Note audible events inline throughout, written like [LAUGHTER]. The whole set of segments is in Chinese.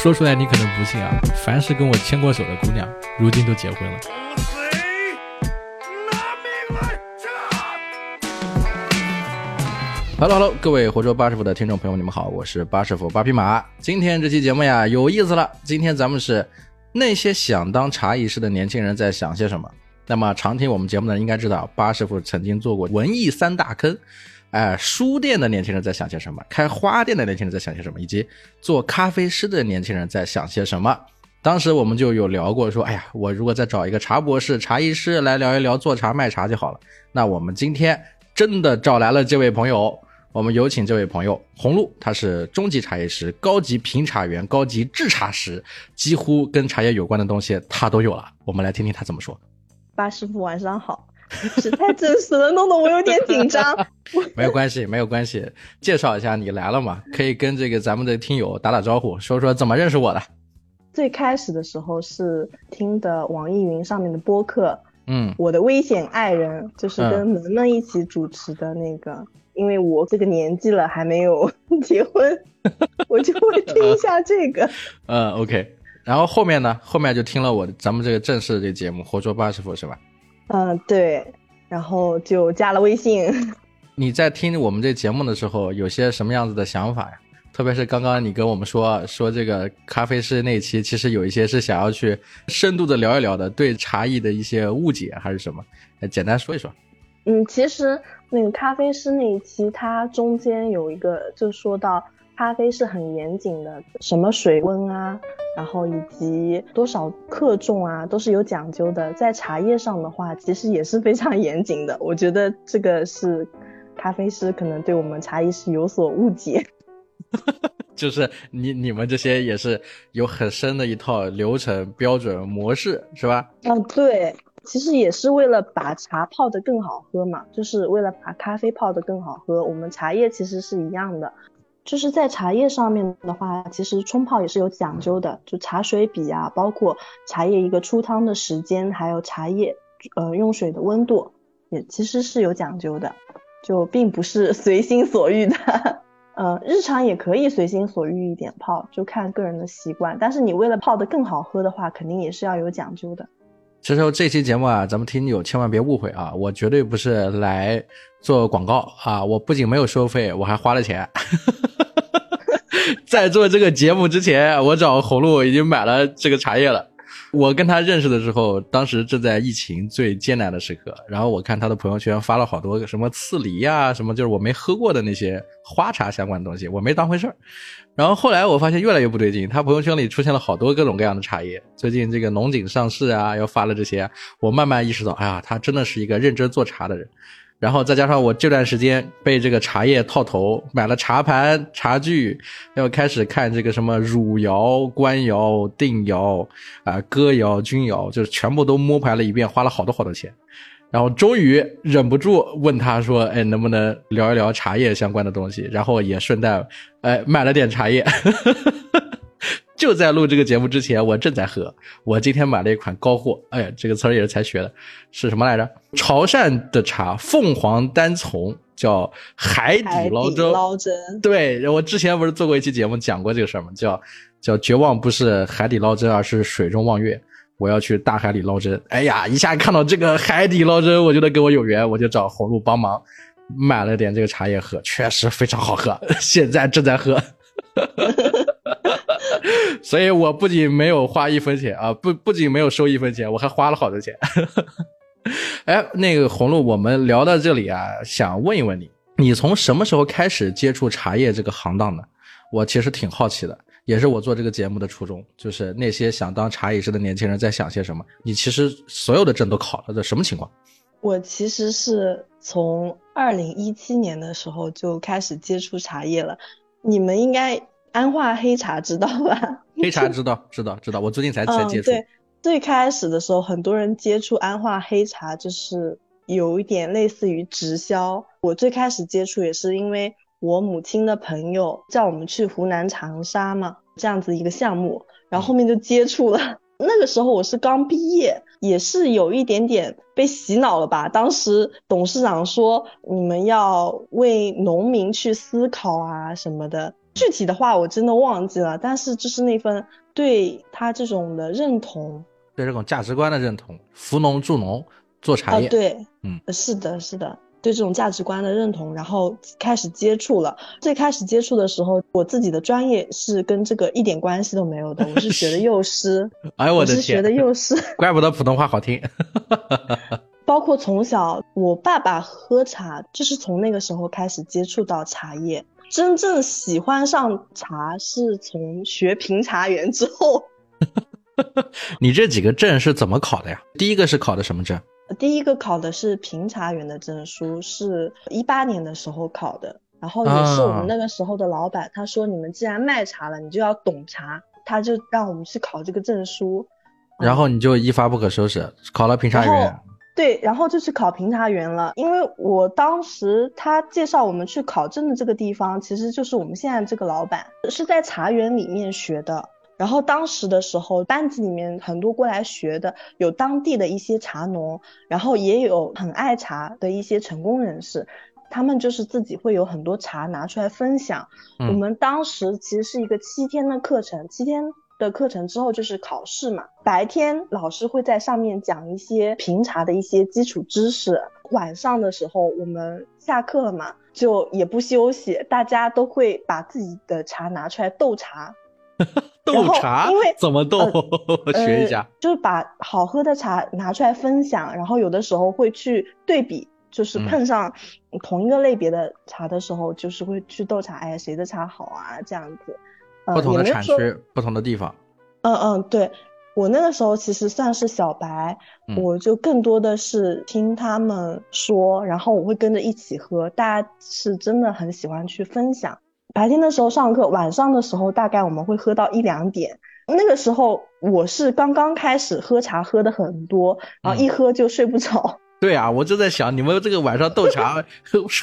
说出来你可能不信啊，凡是跟我牵过手的姑娘，如今都结婚了。Hello Hello，各位活捉八师傅的听众朋友，你们好，我是八师傅八匹马。今天这期节目呀，有意思了。今天咱们是那些想当茶艺师的年轻人在想些什么？那么常听我们节目的人应该知道，八师傅曾经做过文艺三大坑。哎，书店的年轻人在想些什么？开花店的年轻人在想些什么？以及做咖啡师的年轻人在想些什么？当时我们就有聊过，说，哎呀，我如果再找一个茶博士、茶艺师来聊一聊做茶卖茶就好了。那我们今天真的找来了这位朋友，我们有请这位朋友红露，他是中级茶艺师、高级评茶员、高级制茶师，几乎跟茶叶有关的东西他都有了。我们来听听他怎么说。八师傅晚上好。是太真实了，弄得我有点紧张。[LAUGHS] 没有关系，没有关系。介绍一下，你来了嘛？可以跟这个咱们的听友打打招呼，说说怎么认识我的。最开始的时候是听的网易云上面的播客，嗯，我的危险爱人就是跟萌萌一起主持的那个。因为我这个年纪了还没有 [LAUGHS] 结婚，我就会 [LAUGHS] 听一下这个。嗯，OK。然后后面呢？后面就听了我咱们这个正式的这个节目《活捉八师傅》，是吧？嗯，对，然后就加了微信。[LAUGHS] 你在听我们这节目的时候，有些什么样子的想法呀？特别是刚刚你跟我们说说这个咖啡师那期，其实有一些是想要去深度的聊一聊的，对茶艺的一些误解还是什么？简单说一说。嗯，其实那个咖啡师那一期，它中间有一个就说到。咖啡是很严谨的，什么水温啊，然后以及多少克重啊，都是有讲究的。在茶叶上的话，其实也是非常严谨的。我觉得这个是咖啡师可能对我们茶艺师有所误解。[LAUGHS] 就是你你们这些也是有很深的一套流程标准模式，是吧？嗯，对，其实也是为了把茶泡得更好喝嘛，就是为了把咖啡泡得更好喝。我们茶叶其实是一样的。就是在茶叶上面的话，其实冲泡也是有讲究的，就茶水比啊，包括茶叶一个出汤的时间，还有茶叶呃用水的温度，也其实是有讲究的，就并不是 [LAUGHS] 随心所欲的。呃，日常也可以随心所欲一点泡，就看个人的习惯。但是你为了泡得更好喝的话，肯定也是要有讲究的。其实这期节目啊，咱们听友千万别误会啊，我绝对不是来做广告啊，我不仅没有收费，我还花了钱。[LAUGHS] 在做这个节目之前，我找红露已经买了这个茶叶了。我跟他认识的时候，当时正在疫情最艰难的时刻。然后我看他的朋友圈发了好多个什么刺梨呀，什么就是我没喝过的那些花茶相关的东西，我没当回事儿。然后后来我发现越来越不对劲，他朋友圈里出现了好多各种各样的茶叶。最近这个龙井上市啊，又发了这些，我慢慢意识到，哎呀，他真的是一个认真做茶的人。然后再加上我这段时间被这个茶叶套头，买了茶盘、茶具，要开始看这个什么汝窑、官窑、定窑啊、哥窑、钧窑，就是全部都摸排了一遍，花了好多好多钱。然后终于忍不住问他说：“哎，能不能聊一聊茶叶相关的东西？”然后也顺带哎买了点茶叶。[LAUGHS] 就在录这个节目之前，我正在喝。我今天买了一款高货，哎呀，这个词儿也是才学的，是什么来着？潮汕的茶，凤凰单丛，叫海底捞针。捞针。对，我之前不是做过一期节目讲过这个事儿吗？叫叫绝望不是海底捞针，而是水中望月。我要去大海里捞针。哎呀，一下看到这个海底捞针，我觉得跟我有缘，我就找红露帮忙买了点这个茶叶喝，确实非常好喝，[LAUGHS] 现在正在喝。所以我不仅没有花一分钱啊，不不仅没有收一分钱，我还花了好多钱。[LAUGHS] 哎，那个红露，我们聊到这里啊，想问一问你，你从什么时候开始接触茶叶这个行当的？我其实挺好奇的，也是我做这个节目的初衷，就是那些想当茶艺师的年轻人在想些什么。你其实所有的证都考了，这什么情况？我其实是从二零一七年的时候就开始接触茶叶了，你们应该。安化黑茶知道吧？[LAUGHS] 黑茶知道，知道，知道。我最近才才接触。对，最开始的时候，很多人接触安化黑茶，就是有一点类似于直销。我最开始接触也是因为我母亲的朋友叫我们去湖南长沙嘛，这样子一个项目，然后后面就接触了。[LAUGHS] 那个时候我是刚毕业，也是有一点点被洗脑了吧。当时董事长说你们要为农民去思考啊什么的，具体的话我真的忘记了。但是就是那份对他这种的认同，对这种价值观的认同，扶农助农做茶叶，对，嗯，是的，是的。对这种价值观的认同，然后开始接触了。最开始接触的时候，我自己的专业是跟这个一点关系都没有的，我是学的幼师。[LAUGHS] 哎我的天！是学的幼师，[LAUGHS] 怪不得普通话好听。[LAUGHS] 包括从小我爸爸喝茶，就是从那个时候开始接触到茶叶。真正喜欢上茶是从学评茶员之后。[LAUGHS] 你这几个证是怎么考的呀？第一个是考的什么证？第一个考的是评茶员的证书，是一八年的时候考的，然后也是我们那个时候的老板，他说你们既然卖茶了，你就要懂茶，他就让我们去考这个证书，然后你就一发不可收拾，考了评茶员。对，然后就去考评茶员了，因为我当时他介绍我们去考证的这个地方，其实就是我们现在这个老板是在茶园里面学的。然后当时的时候，班级里面很多过来学的，有当地的一些茶农，然后也有很爱茶的一些成功人士，他们就是自己会有很多茶拿出来分享。我们当时其实是一个七天的课程，七天的课程之后就是考试嘛。白天老师会在上面讲一些评茶的一些基础知识，晚上的时候我们下课了嘛，就也不休息，大家都会把自己的茶拿出来斗茶。[LAUGHS] 斗茶，因为怎么斗？[LAUGHS] 学一下，就是把好喝的茶拿出来分享，然后有的时候会去对比，就是碰上同一个类别的茶的时候，就是会去斗茶，哎，谁的茶好啊？这样子。不同的产区，不同的地方。嗯嗯，对我那个时候其实算是小白，我就更多的是听他们说，然后我会跟着一起喝，大家是真的很喜欢去分享。白天的时候上课，晚上的时候大概我们会喝到一两点。那个时候我是刚刚开始喝茶，喝的很多，然后一喝就睡不着。对啊，我就在想，你们这个晚上斗茶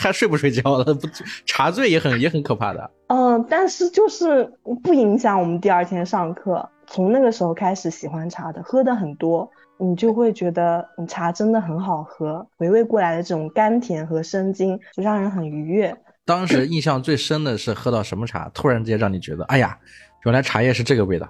还睡不睡觉了？不，茶醉也很也很可怕的。嗯，但是就是不影响我们第二天上课。从那个时候开始喜欢茶的，喝的很多，你就会觉得茶真的很好喝，回味过来的这种甘甜和生津，就让人很愉悦。当时印象最深的是喝到什么茶，突然之间让你觉得，哎呀，原来茶叶是这个味道。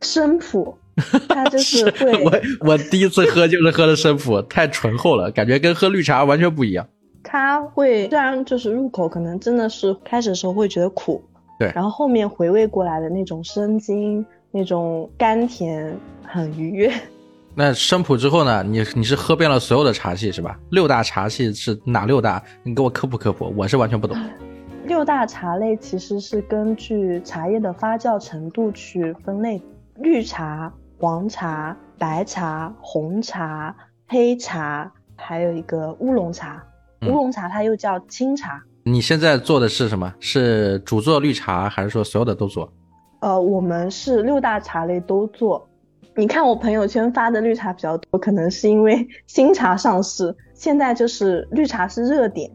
生普，[LAUGHS] 它就是会。我我第一次喝就是喝的生普，太醇厚了，感觉跟喝绿茶完全不一样。它会虽然就是入口可能真的是开始的时候会觉得苦，对，然后后面回味过来的那种生津，那种甘甜，很愉悦。[LAUGHS] 那生普之后呢？你你是喝遍了所有的茶系是吧？六大茶系是哪六大？你给我科普科普，我是完全不懂。[LAUGHS] 六大茶类其实是根据茶叶的发酵程度去分类，绿茶、黄茶、白茶、红茶、黑茶，还有一个乌龙茶。乌龙茶它又叫清茶。你现在做的是什么？是主做绿茶，还是说所有的都做？呃，我们是六大茶类都做。你看我朋友圈发的绿茶比较多，可能是因为新茶上市，现在就是绿茶是热点。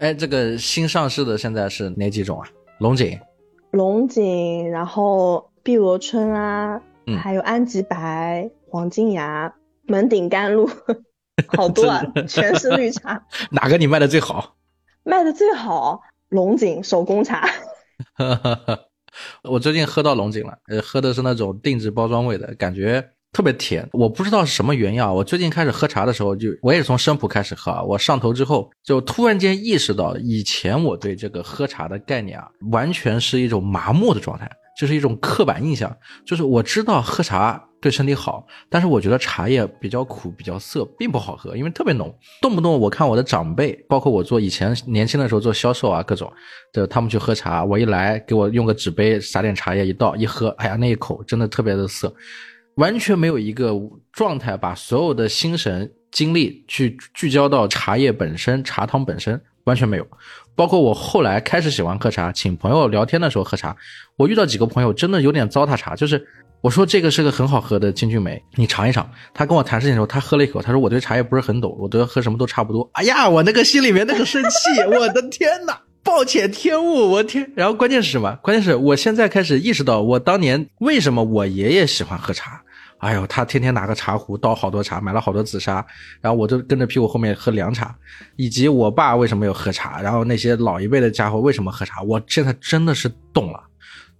哎，这个新上市的现在是哪几种啊？龙井、龙井，然后碧螺春啊，还有安吉白、黄金芽、门顶甘露，[LAUGHS] 好多啊，全是绿茶。[LAUGHS] 哪个你卖的最好？卖的最好龙井手工茶。[LAUGHS] 我最近喝到龙井了，呃，喝的是那种定制包装味的，感觉特别甜。我不知道是什么原因啊。我最近开始喝茶的时候，就我也是从生普开始喝啊。我上头之后，就突然间意识到，以前我对这个喝茶的概念啊，完全是一种麻木的状态。就是一种刻板印象，就是我知道喝茶对身体好，但是我觉得茶叶比较苦、比较涩，并不好喝，因为特别浓。动不动我看我的长辈，包括我做以前年轻的时候做销售啊，各种的他们去喝茶，我一来给我用个纸杯撒点茶叶一倒一喝，哎呀那一口真的特别的涩，完全没有一个状态把所有的心神精力去聚焦到茶叶本身、茶汤本身，完全没有。包括我后来开始喜欢喝茶，请朋友聊天的时候喝茶，我遇到几个朋友真的有点糟蹋茶，就是我说这个是个很好喝的金骏眉，你尝一尝。他跟我谈事情的时候，他喝了一口，他说我对茶叶不是很懂，我觉得喝什么都差不多。哎呀，我那个心里面那个生气，我的天哪，暴殄天物，我天！然后关键是什么？关键是我现在开始意识到，我当年为什么我爷爷喜欢喝茶，哎呦，他天天拿个茶壶倒好多茶，买了好多紫砂，然后我就跟着屁股后面喝凉茶。以及我爸为什么要喝茶，然后那些老一辈的家伙为什么喝茶，我现在真的是懂了。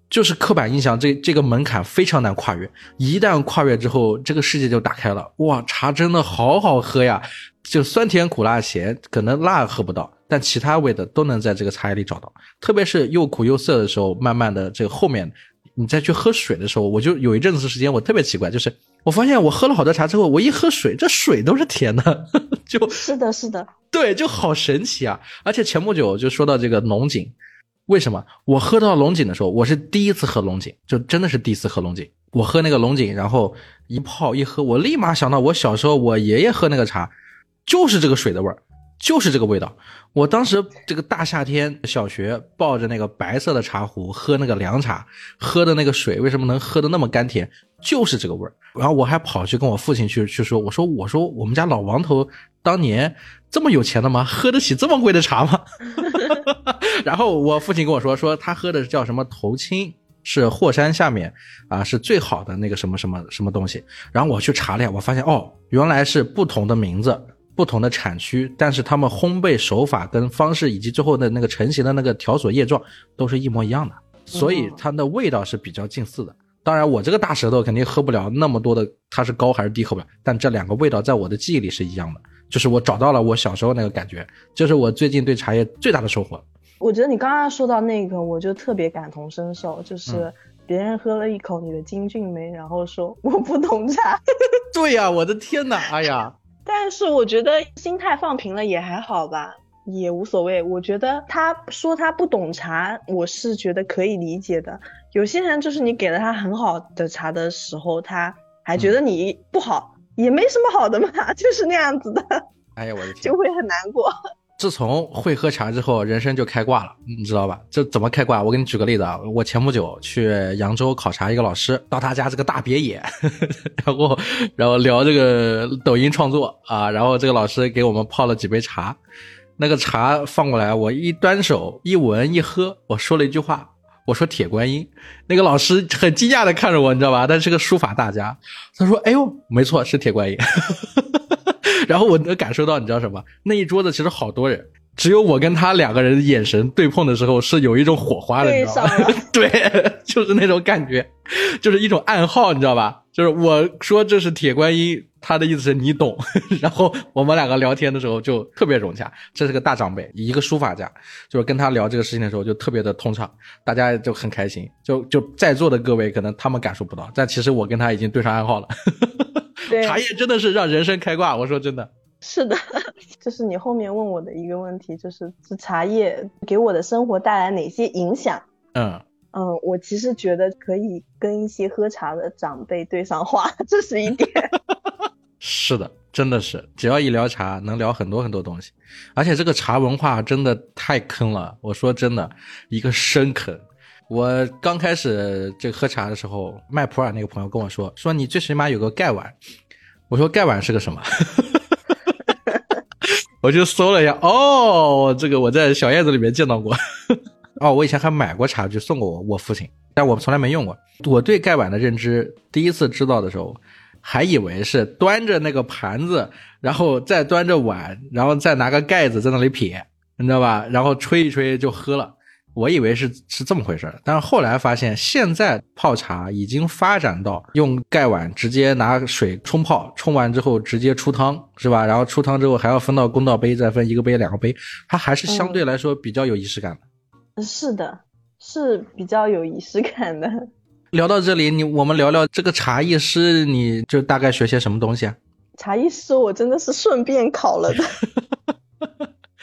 就是刻板印象，这这个门槛非常难跨越。一旦跨越之后，这个世界就打开了。哇，茶真的好好喝呀！就酸甜苦辣咸，可能辣喝不到，但其他味的都能在这个茶叶里找到。特别是又苦又涩的时候，慢慢的这个后面，你再去喝水的时候，我就有一阵子时间我特别奇怪，就是我发现我喝了好多茶之后，我一喝水，这水都是甜的，[LAUGHS] 就是的，是的，[LAUGHS] 对，就好神奇啊！而且前不久就说到这个龙井。为什么我喝到龙井的时候，我是第一次喝龙井，就真的是第一次喝龙井。我喝那个龙井，然后一泡一喝，我立马想到我小时候我爷爷喝那个茶，就是这个水的味儿，就是这个味道。我当时这个大夏天小学抱着那个白色的茶壶喝那个凉茶，喝的那个水为什么能喝的那么甘甜，就是这个味儿。然后我还跑去跟我父亲去去说，我说我说我们家老王头当年这么有钱的吗？喝得起这么贵的茶吗？[LAUGHS] 然后我父亲跟我说，说他喝的叫什么头青，是霍山下面啊是最好的那个什么什么什么东西。然后我去查了一下，我发现哦，原来是不同的名字、不同的产区，但是他们烘焙手法跟方式以及最后的那个成型的那个条索叶状都是一模一样的，所以它的味道是比较近似的。当然，我这个大舌头肯定喝不了那么多的，它是高还是低喝不了，但这两个味道在我的记忆里是一样的，就是我找到了我小时候那个感觉，这是我最近对茶叶最大的收获。我觉得你刚刚说到那个，我就特别感同身受，就是别人喝了一口你的金骏眉，然后说我不懂茶。[LAUGHS] 对呀，我的天哪，哎呀！但是我觉得心态放平了也还好吧，也无所谓。我觉得他说他不懂茶，我是觉得可以理解的。有些人就是你给了他很好的茶的时候，他还觉得你不好，也没什么好的嘛，[LAUGHS] 就是那样子的。哎呀，我的天，就会很难过。自从会喝茶之后，人生就开挂了，你知道吧？这怎么开挂？我给你举个例子啊，我前不久去扬州考察一个老师，到他家这个大别野，呵 [LAUGHS] 呵然后然后聊这个抖音创作啊，然后这个老师给我们泡了几杯茶，那个茶放过来，我一端手一闻一喝，我说了一句话，我说铁观音，那个老师很惊讶的看着我，你知道吧？他是个书法大家，他说：“哎呦，没错，是铁观音。”呵 [LAUGHS] 呵 [LAUGHS] 然后我能感受到，你知道什么？那一桌子其实好多人，只有我跟他两个人眼神对碰的时候是有一种火花的，你知道吗？[LAUGHS] 对，就是那种感觉，就是一种暗号，你知道吧？就是我说这是铁观音，他的意思是你懂。[LAUGHS] 然后我们两个聊天的时候就特别融洽。这是个大长辈，一个书法家，就是跟他聊这个事情的时候就特别的通畅，大家就很开心。就就在座的各位可能他们感受不到，但其实我跟他已经对上暗号了。茶叶真的是让人生开挂，我说真的是的，[LAUGHS] 这是你后面问我的一个问题，就是这茶叶给我的生活带来哪些影响？嗯嗯，我其实觉得可以跟一些喝茶的长辈对上话，[LAUGHS] 这是一点。[LAUGHS] 是的，真的是，只要一聊茶，能聊很多很多东西，而且这个茶文化真的太坑了。我说真的，一个深坑。我刚开始这喝茶的时候，卖普洱那个朋友跟我说，说你最起码有个盖碗。我说盖碗是个什么？[LAUGHS] 我就搜了一下，哦，这个我在小叶子里面见到过。[LAUGHS] 哦，我以前还买过茶具送过我我父亲，但我从来没用过。我对盖碗的认知，第一次知道的时候，还以为是端着那个盘子，然后再端着碗，然后再拿个盖子在那里撇，你知道吧？然后吹一吹就喝了。我以为是是这么回事儿但是后来发现，现在泡茶已经发展到用盖碗直接拿水冲泡，冲完之后直接出汤，是吧？然后出汤之后还要分到公道杯，再分一个杯、两个杯，它还是相对来说比较有仪式感的。是的，是比较有仪式感的。[LAUGHS] 聊到这里，你我们聊聊这个茶艺师，你就大概学些什么东西啊？茶艺师，我真的是顺便考了的。[LAUGHS]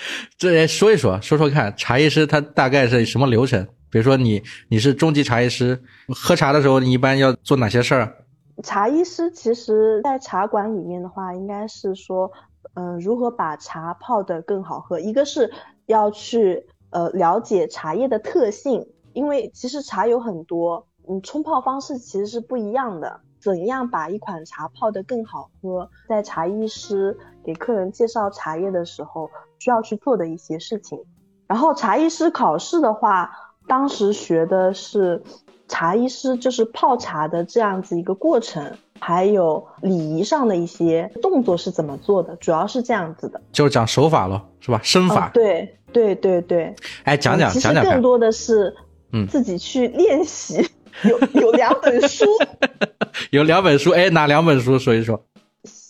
[LAUGHS] 这说一说，说说看，茶艺师他大概是什么流程？比如说你你是中级茶艺师，喝茶的时候你一般要做哪些事儿？茶艺师其实，在茶馆里面的话，应该是说，嗯，如何把茶泡得更好喝。一个是要去呃了解茶叶的特性，因为其实茶有很多，嗯，冲泡方式其实是不一样的。怎样把一款茶泡得更好喝，在茶艺师给客人介绍茶叶的时候。需要去做的一些事情，然后茶艺师考试的话，当时学的是茶艺师就是泡茶的这样子一个过程，还有礼仪上的一些动作是怎么做的，主要是这样子的。就是讲手法咯，是吧？身法。哦、对对对对。哎，讲讲其实更。多的是，嗯自己去练习。有有两本书，[LAUGHS] 有两本书，哎，哪两本书说一说？《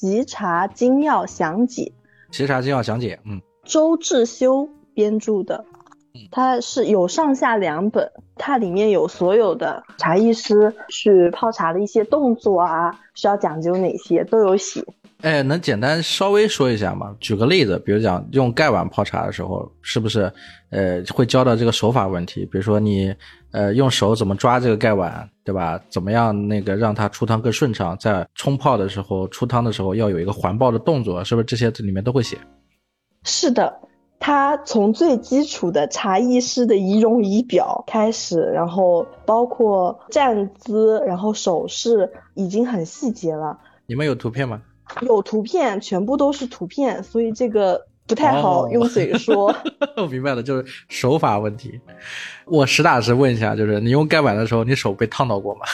习茶精要详解习茶精要详解，嗯，》，周志修编著的嗯。它是有上下两本，它里面有所有的茶艺师去泡茶的一些动作啊，需要讲究哪些都有写。哎，能简单稍微说一下吗？举个例子，比如讲用盖碗泡茶的时候，是不是呃会教到这个手法问题？比如说你呃用手怎么抓这个盖碗，对吧？怎么样那个让它出汤更顺畅？在冲泡的时候、出汤的时候要有一个环抱的动作，是不是这些里面都会写？是的，它从最基础的茶艺师的仪容仪表开始，然后包括站姿，然后手势，已经很细节了。你们有图片吗？有图片，全部都是图片，所以这个不太好哦用嘴说。[LAUGHS] 我明白了，就是手法问题。我实打实问一下，就是你用盖碗的时候，你手被烫到过吗？[LAUGHS]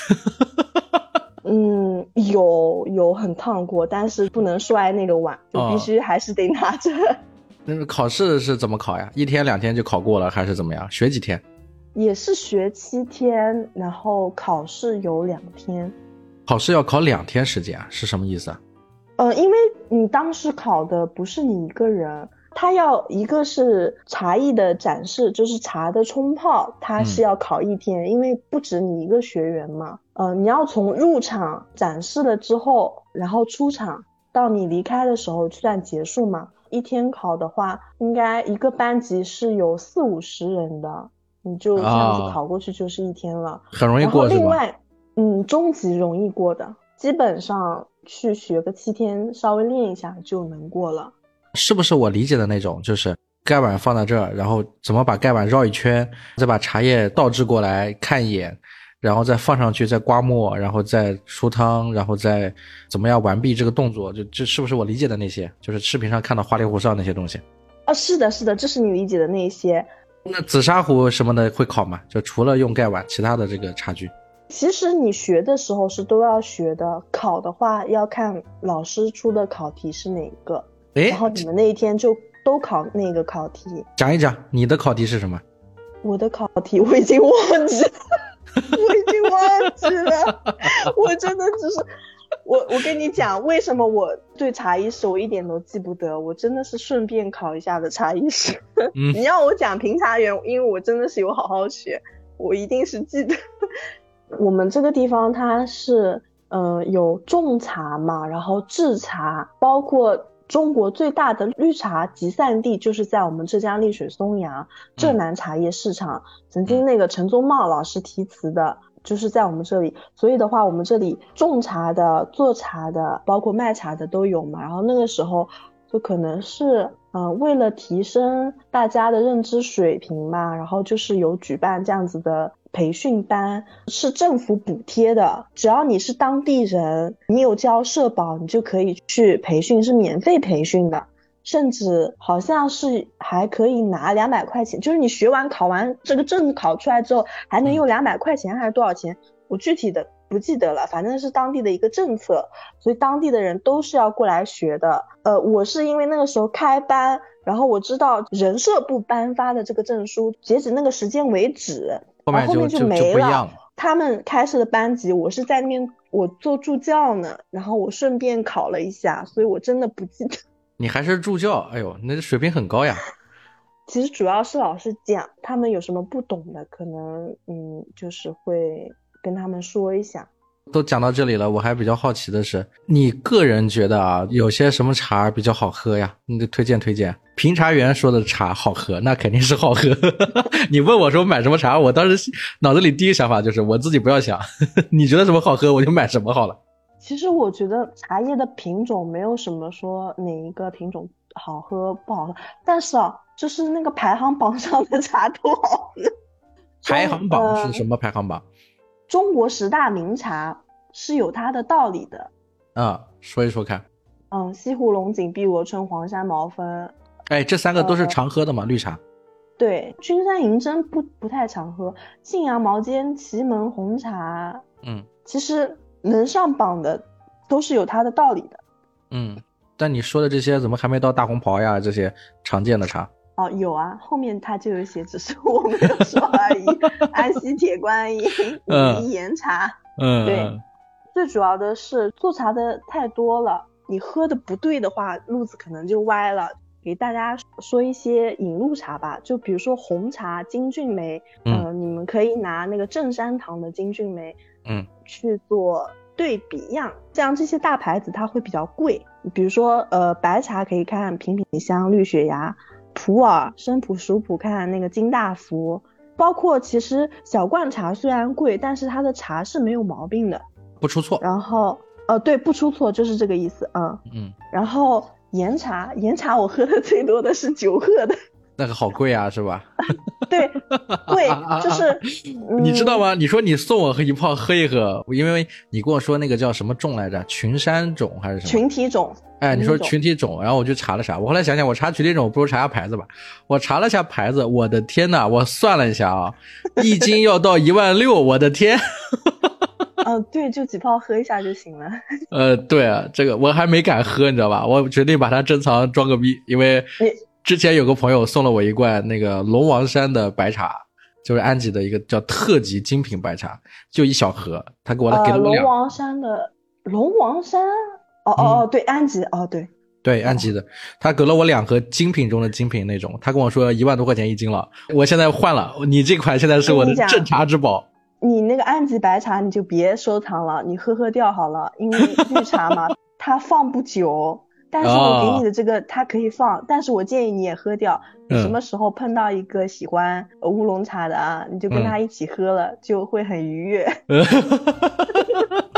[LAUGHS] 嗯，有有很烫过，但是不能摔那个碗，就必须还是得拿着。那个考试是怎么考呀？一天两天就考过了，还是怎么样？学几天？也是学七天，然后考试有两天。考试要考两天时间啊？是什么意思啊？呃，因为你当时考的不是你一个人，他要一个是茶艺的展示，就是茶的冲泡，它是要考一天，因为不止你一个学员嘛。呃，你要从入场展示了之后，然后出场到你离开的时候算结束嘛。一天考的话，应该一个班级是有四五十人的，你就这样子哦考过去就是一天了。很容易然后过？另外，嗯，中级容易过的，基本上去学个七天，稍微练一下就能过了。是不是我理解的那种？就是盖碗放在这儿，然后怎么把盖碗绕一圈，再把茶叶倒置过来看一眼，然后再放上去，再刮沫，然后再出汤，然后再怎么样完毕这个动作？就这是不是我理解的那些？就是视频上看到花里胡哨那些东西？啊，是的，是的，这是你理解的那些。那紫砂壶什么的会考吗？就除了用盖碗，其他的这个茶具？其实你学的时候是都要学的，考的话要看老师出的考题是哪个，哎然，后你们那一天就都考那个考题。讲一讲你的考题是什么？我的考题我已经忘记了，[LAUGHS] 我已经忘记了，我真的只是我我跟你讲，为什么我对茶艺师我一点都记不得，我真的是顺便考一下的茶艺师。嗯 [LAUGHS] 你要我讲评茶员，因为我真的是有好好学，我一定是记得。我们这个地方它是呃有种茶嘛，然后制茶，包括中国最大的绿茶集散地就是在我们浙江丽水松阳浙南茶叶市场。曾经那个陈宗茂老师题词的。就是在我们这里，所以的话，我们这里种茶的、做茶的，包括卖茶的都有嘛。然后那个时候，就可能是，嗯、呃，为了提升大家的认知水平嘛，然后就是有举办这样子的培训班，是政府补贴的。只要你是当地人，你有交社保，你就可以去培训，是免费培训的。甚至好像是还可以拿两百块钱，就是你学完考完这个证考出来之后，还能用两百块钱还是多少钱？我具体的不记得了，反正是当地的一个政策，所以当地的人都是要过来学的。呃，我是因为那个时候开班，然后我知道人社部颁发的这个证书，截止那个时间为止，后面后面就没了。他们开设的班级，我是在那边我做助教呢，然后我顺便考了一下，所以我真的不记得。[LAUGHS] 你还是助教，哎呦，那水平很高呀。[LAUGHS] 其实主要是老师讲，他们有什么不懂的，可能嗯，就是会跟他们说一下。都讲到这里了，我还比较好奇的是，你个人觉得啊，有些什么茶比较好喝呀？你得推荐推荐。评茶员说的茶好喝，那肯定是好喝。[LAUGHS] 你问我说买什么茶，我当时脑子里第一想法就是我自己不要想，[LAUGHS] 你觉得什么好喝，我就买什么好了。其实我觉得茶叶的品种没有什么说哪一个品种好喝不好喝，但是啊，就是那个排行榜上的茶都好喝。排行榜是呃什么排行榜？中国十大名茶是有它的道理的。啊、说一说看。嗯，西湖龙井、碧螺春、黄山毛峰，哎，这三个都是呃常喝的吗？绿茶。对，君山银针不不太常喝，信阳毛尖、祁门红茶，嗯，其实能上榜的都是有它的道理的。嗯，但你说的这些怎么还没到大红袍呀？这些常见的茶哦，有啊，后面他就有写，只是我没有说而已。安溪铁观音、[LAUGHS] 武夷岩茶，嗯，对，最主要的是做茶的太多了，你喝的不对的话，路子可能就歪了。给大家说一些引路茶吧，就比如说红茶金骏眉，嗯，你们可以拿那个正山堂的金骏眉，嗯，去做对比样。像这些大牌子它会比较贵，比如说呃白茶可以看品品香、绿雪芽、普洱、生普、熟普，看那个金大福。包括其实小罐茶虽然贵，但是它的茶是没有毛病的，不出错。然后呃对，不出错就是这个意思，嗯嗯，然后。岩茶，岩茶我喝的最多的是九鹤的，那个好贵啊，是吧？[LAUGHS] 对，贵就是，[LAUGHS] 你知道吗？你说你送我一泡喝一喝，因为你跟我说那个叫什么种来着？群山种还是什么？群体种。哎，你说群体种，然后我就查了查，我后来想想，我查群体种不如查下牌子吧。我查了下牌子，我的天呐，我算了一下啊，[LAUGHS] 一斤要到一万六，我的天。嗯，[LAUGHS] 对，就几泡喝一下就行了。[LAUGHS] 呃，对啊，这个我还没敢喝，你知道吧？我决定把它珍藏装个逼，因为之前有个朋友送了我一罐那个龙王山的白茶，就是安吉的一个叫特级精品白茶，就一小盒，他给我给了我两。龙王山的龙王山，哦哦哦，对，安吉，哦对，对安吉的，他给了我两盒精品中的精品那种，他跟我说一万多块钱一斤了，我现在换了，你这款现在是我的镇茶之宝。你那个安吉白茶你就别收藏了，你喝喝掉好了，因为绿茶嘛，[LAUGHS] 它放不久。但是我给你的这个它可以放，但是我建议你也喝掉。你什么时候碰到一个喜欢乌龙茶的啊，你就跟他一起喝了，就会很愉悦。[LAUGHS] [LAUGHS]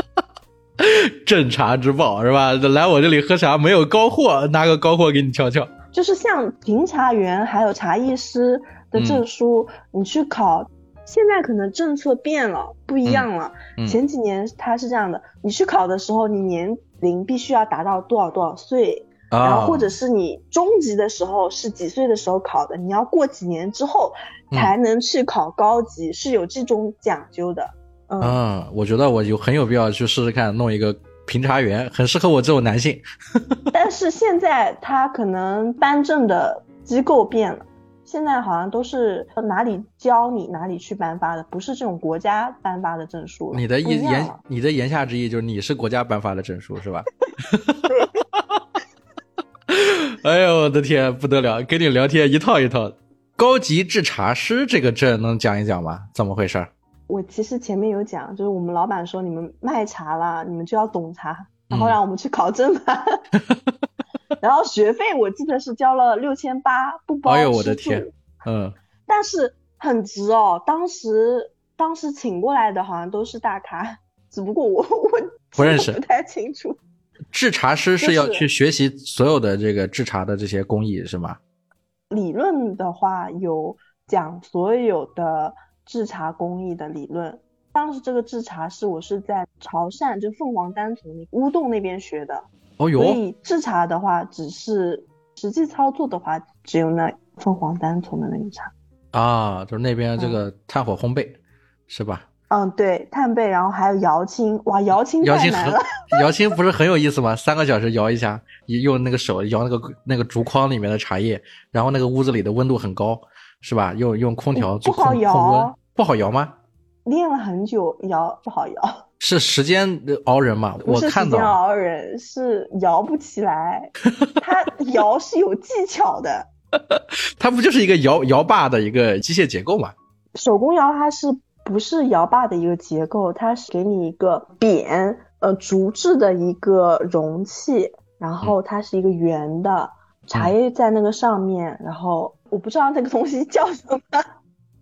[LAUGHS] 镇茶之宝是吧？来我这里喝茶没有高货，拿个高货给你瞧瞧。就是像评茶员还有茶艺师的证书，你去考。现在可能政策变了，不一样了。前几年它是这样的，你去考的时候，你年龄必须要达到多少多少岁，然后或者是你中级的时候是几岁的时候考的，你要过几年之后才能去考高级，是有这种讲究的。嗯，我觉得我有很有必要去试试看，弄一个评查员，很适合我这种男性。[LAUGHS] 但是现在他可能颁证的机构变了。现在好像都是哪里教你哪里去颁发的，不是这种国家颁发的证书。你的意言，你的言下之意就是你是国家颁发的证书是吧？[LAUGHS] 哎呦我的天，不得了，跟你聊天一套一套。高级制茶师这个证能讲一讲吗？怎么回事？我其实前面有讲，就是我们老板说你们卖茶啦，你们就要懂茶，然后让我们去考证嘛。[LAUGHS] 然后学费我记得是交了六千八，不包哎呦我的天，嗯，但是很值哦。当时当时请过来的好像都是大咖，只不过我我不认识，不太清楚。制茶师是要去学习所有的这个制茶的这些工艺是吗？理论的话有讲所有的制茶工艺的理论。当时这个制茶是我是在潮汕，就凤凰单丛乌洞那边学的。所以制茶的话，只是实际操作的话，只有那凤凰单丛的那个茶啊，就是那边这个炭火烘焙，是吧？嗯，对，炭焙，然后还有摇青，哇，摇青太难了。[LAUGHS] 摇青不是很有意思吗？三个小时摇一下，用那个手摇那个那个竹筐里面的茶叶，然后那个屋子里的温度很高，是吧？用用空调不好摇，不好摇吗？练了很久，摇不好摇。是时间熬人嘛？我看到时间熬人是摇不起来，[LAUGHS] 它摇是有技巧的。[LAUGHS] 它不就是一个摇摇把的一个机械结构吗？手工摇它是不是摇把的一个结构？它是给你一个扁呃竹制的一个容器，然后它是一个圆的，茶叶在那个上面，然后我不知道那个东西叫什么。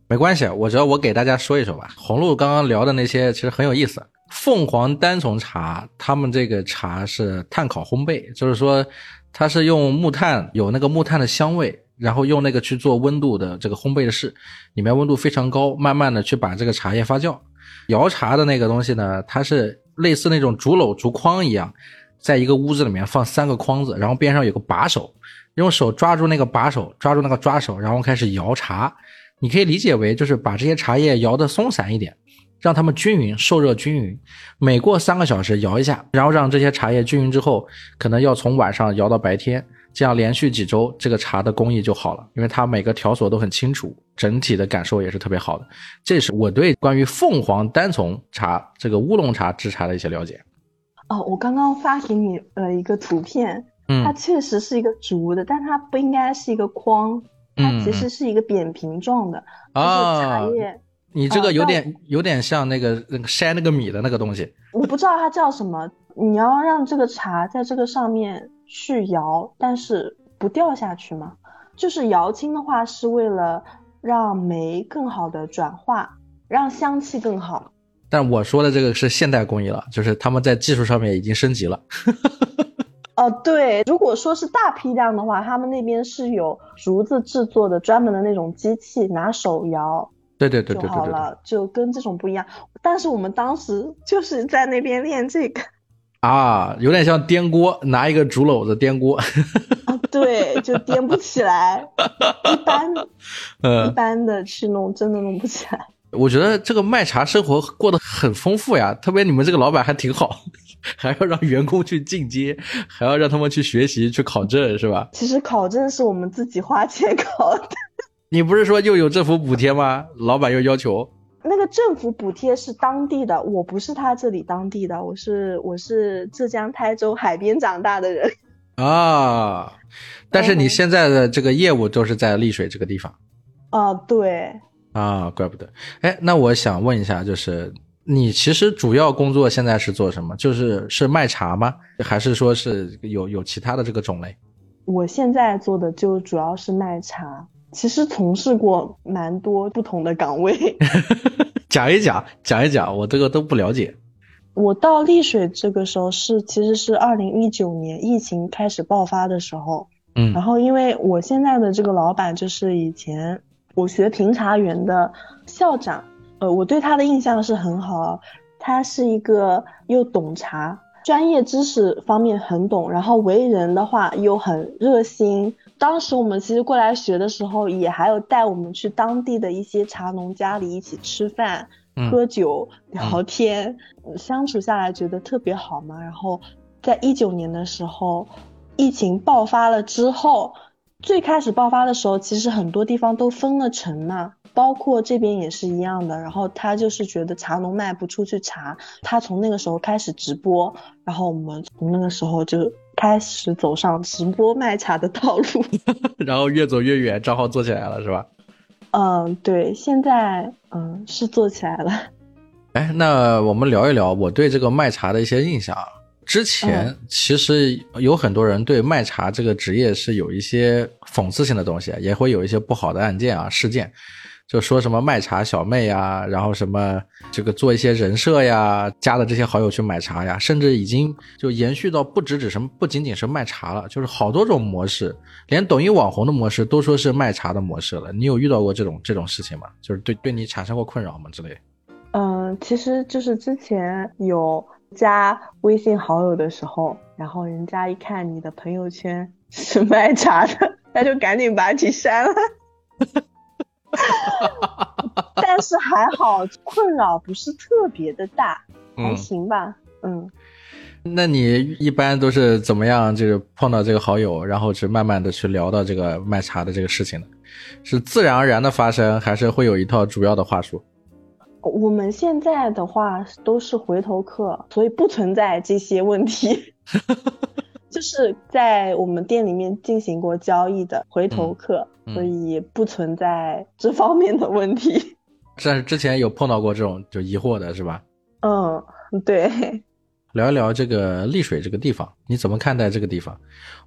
没关系，我觉得我给大家说一说吧。红露刚刚聊的那些其实很有意思。凤凰单丛茶，他们这个茶是炭烤烘焙，就是说它是用木炭，有那个木炭的香味，然后用那个去做温度的这个烘焙的事，里面温度非常高，慢慢的去把这个茶叶发酵。摇茶的那个东西呢，它是类似那种竹篓、竹筐一样，在一个屋子里面放三个筐子，然后边上有个把手，用手抓住那个把手，抓住那个抓手，然后开始摇茶。你可以理解为就是把这些茶叶摇得松散一点。让它们均匀受热均匀，每过三个小时摇一下，然后让这些茶叶均匀之后，可能要从晚上摇到白天，这样连续几周，这个茶的工艺就好了，因为它每个条索都很清楚，整体的感受也是特别好的。这是我对关于凤凰单丛茶这个乌龙茶制茶的一些了解。哦，我刚刚发给你了一个图片，嗯它确实是一个竹的，但它不应该是一个框，它其实是一个扁平状的，就是茶啊，叶。你这个有点有点像那个那个筛那个米的那个东西。我不知道它叫什么，你要让这个茶在这个上面去摇，但是不掉下去吗？就是摇青的话，是为了让酶更好的转化，让香气更好。但我说的这个是现代工艺了，就是他们在技术上面已经升级了。[LAUGHS] 哦，对，如果说是大批量的话，他们那边是有竹子制作的专门的那种机器，拿手摇对对对就对对。好了，就跟这种不一样。但是我们当时就是在那边练这个，[LAUGHS] 啊，有点像颠锅，拿一个竹篓子颠锅。啊，对，就颠不起来，一般 [LAUGHS] 一呃，般的去弄，真的弄不起来。我觉得这个卖茶生活过得很丰富呀，特别你们这个老板还挺好，还要让员工去进阶，还要让他们去学习、去考证，是吧？其实考证是我们自己花钱考的，[LAUGHS] 你不是说又有政府补贴吗？老板又要求那个政府补贴是当地的，我不是他这里当地的，我是我是浙江台州海边长大的人。[LAUGHS] 啊，但是你嗯现在的这个业务都是在丽水这个地方。啊，对，啊，怪不得。哎，那我想问一下，就是你其实主要工作现在是做什么？就是是卖茶吗？还是说是有有其他的这个种类？我现在做的就主要是卖茶，其实从事过蛮多不同的岗位。[LAUGHS] [LAUGHS] 讲一讲，讲一讲，我这个都不了解。我到丽水这个时候是其实是二零一九年疫情开始爆发的时候，嗯然后因为我现在的这个老板就是以前我学评茶园的校长，呃，我对他的印象是很好，他是一个又懂茶，专业知识方面很懂，然后为人的话又很热心。当时我们其实过来学的时候，也还有带我们去当地的一些茶农家里一起吃饭、嗯喝酒、聊天，呃相处下来觉得特别好嘛。然后在一九年的时候，疫情爆发了之后，最开始爆发的时候，其实很多地方都封了城嘛，包括这边也是一样的。然后他就是觉得茶农卖不出去茶，他从那个时候开始直播，然后我们从那个时候就开始走上直播卖茶的道路。[LAUGHS] 然后越走越远，账号做起来了，是吧？嗯，对，现在嗯是做起来了。[LAUGHS] 哎，那我们聊一聊我对这个卖茶的一些印象啊。之前嗯其实有很多人对卖茶这个职业是有一些讽刺性的东西，也会有一些不好的案件啊事件，就说什么卖茶小妹呀，然后什么这个做一些人设呀，加了这些好友去买茶呀，甚至已经就延续到不只只是不仅仅是卖茶了，就是好多种模式，连抖音网红的模式都说是卖茶的模式了。你有遇到过这种这种事情吗？就是对对你产生过困扰吗之类？嗯，其实就是之前有加微信好友的时候，然后人家一看你的朋友圈是卖茶的，[LAUGHS] 他就赶紧把你删了。[LAUGHS] 但是还好，困扰不是特别的大，还行吧。嗯，那你一般都是怎么样？就是碰到这个好友，然后去慢慢的去聊到这个卖茶的这个事情呢？是自然而然的发生，还是会有一套主要的话术？我们现在的话都是回头客，所以不存在这些问题。[LAUGHS] 就是在我们店里面进行过交易的回头客，嗯嗯所以不存在这方面的问题。[LAUGHS] 但是之前有碰到过这种就疑惑的是吧？嗯，对。聊一聊这个丽水这个地方，你怎么看待这个地方？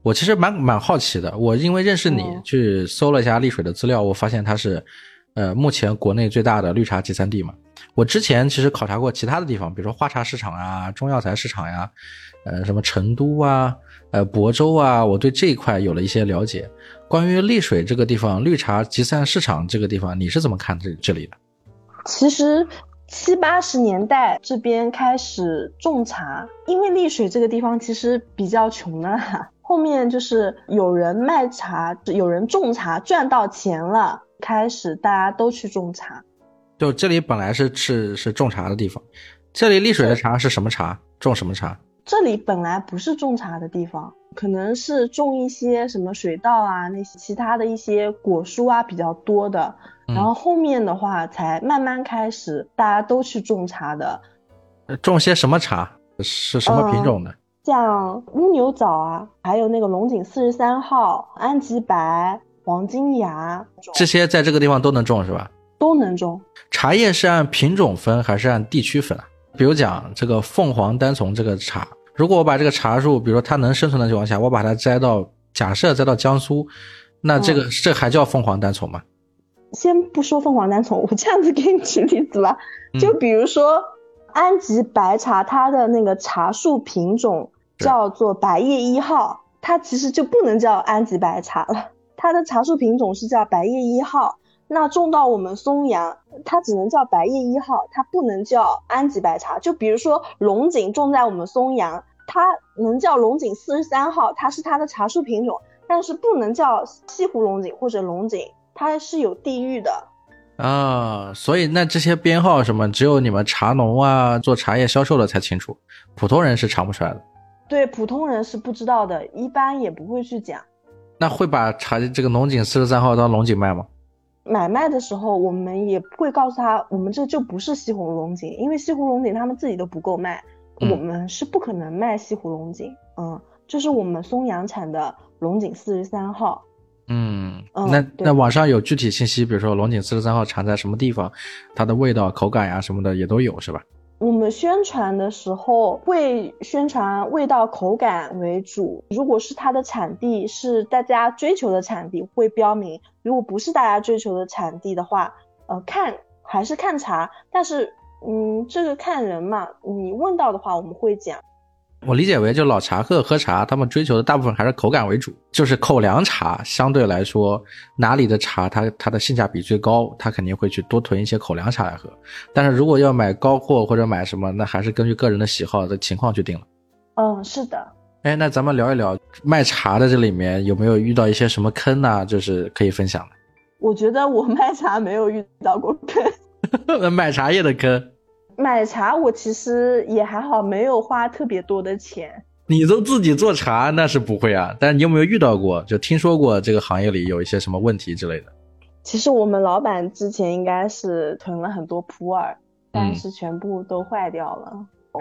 我其实蛮蛮好奇的。我因为认识你，嗯去搜了一下丽水的资料，我发现它是，呃，目前国内最大的绿茶集散地嘛。我之前其实考察过其他的地方，比如说花茶市场啊、中药材市场呀、呃，什么成都啊、呃，亳州啊，我对这一块有了一些了解。关于丽水这个地方，绿茶集散市场这个地方，你是怎么看这这里的？其实七八十年代这边开始种茶，因为丽水这个地方其实比较穷的啦。后面就是有人卖茶，有人种茶赚到钱了，开始大家都去种茶。就这里本来是是是种茶的地方，这里丽水的茶是什么茶？种什么茶？这里本来不是种茶的地方，可能是种一些什么水稻啊，那些其他的一些果蔬啊比较多的。然后后面的话才慢慢开始大家都去种茶的。种些什么茶？是什么品种的？像乌牛早啊，还有那个龙井四十三号、安吉白、黄金芽，这些在这个地方都能种是吧？都能种。茶叶是按品种分还是按地区分啊？比如讲这个凤凰单丛这个茶，如果我把这个茶树，比如说它能生存的情况下，我把它摘到，假设摘到江苏，那这个这还叫凤凰单丛吗？先不说凤凰单丛，我这样子给你举例子吧，就比如说安吉白茶，它的那个茶树品种叫做白叶一号，它其实就不能叫安吉白茶了，它的茶树品种是叫白叶一号。那种到我们松阳，它只能叫白叶一号，它不能叫安吉白茶。就比如说龙井种在我们松阳，它能叫龙井四十三号，它是它的茶树品种，但是不能叫西湖龙井或者龙井，它是有地域的。啊，所以那这些编号什么，只有你们茶农啊，做茶叶销售的才清楚，普通人是尝不出来的。对，普通人是不知道的，一般也不会去讲。那会把茶这个龙井四十三号当龙井卖吗？买卖的时候，我们也不会告诉他，我们这就不是西湖龙井，因为西湖龙井他们自己都不够卖，我们是不可能卖西湖龙井。嗯，这是我们松阳产的龙井四十三号。嗯，那那网上有具体信息，比如说龙井四十三号产在什么地方，它的味道、口感呀什么的也都有，是吧？我们宣传的时候会宣传味道、口感为主。如果是它的产地是大家追求的产地，会标明；如果不是大家追求的产地的话，呃，看还是看茶。但是，嗯，这个看人嘛。你问到的话，我们会讲。我理解为，就老茶客喝茶，他们追求的大部分还是口感为主，就是口粮茶相对来说，哪里的茶它它的性价比最高，他肯定会去多囤一些口粮茶来喝。但是如果要买高货或者买什么，那还是根据个人的喜好的情况去定了。嗯，是的。哎，那咱们聊一聊卖茶的这里面有没有遇到一些什么坑呢？就是可以分享的。我觉得我卖茶没有遇到过坑，[LAUGHS] 卖茶叶的坑。买茶我其实也还好，没有花特别多的钱。你都自己做茶，那是不会啊。但是你有没有遇到过？就听说过这个行业里有一些什么问题之类的？其实我们老板之前应该是囤了很多普洱，但是全部都坏掉了。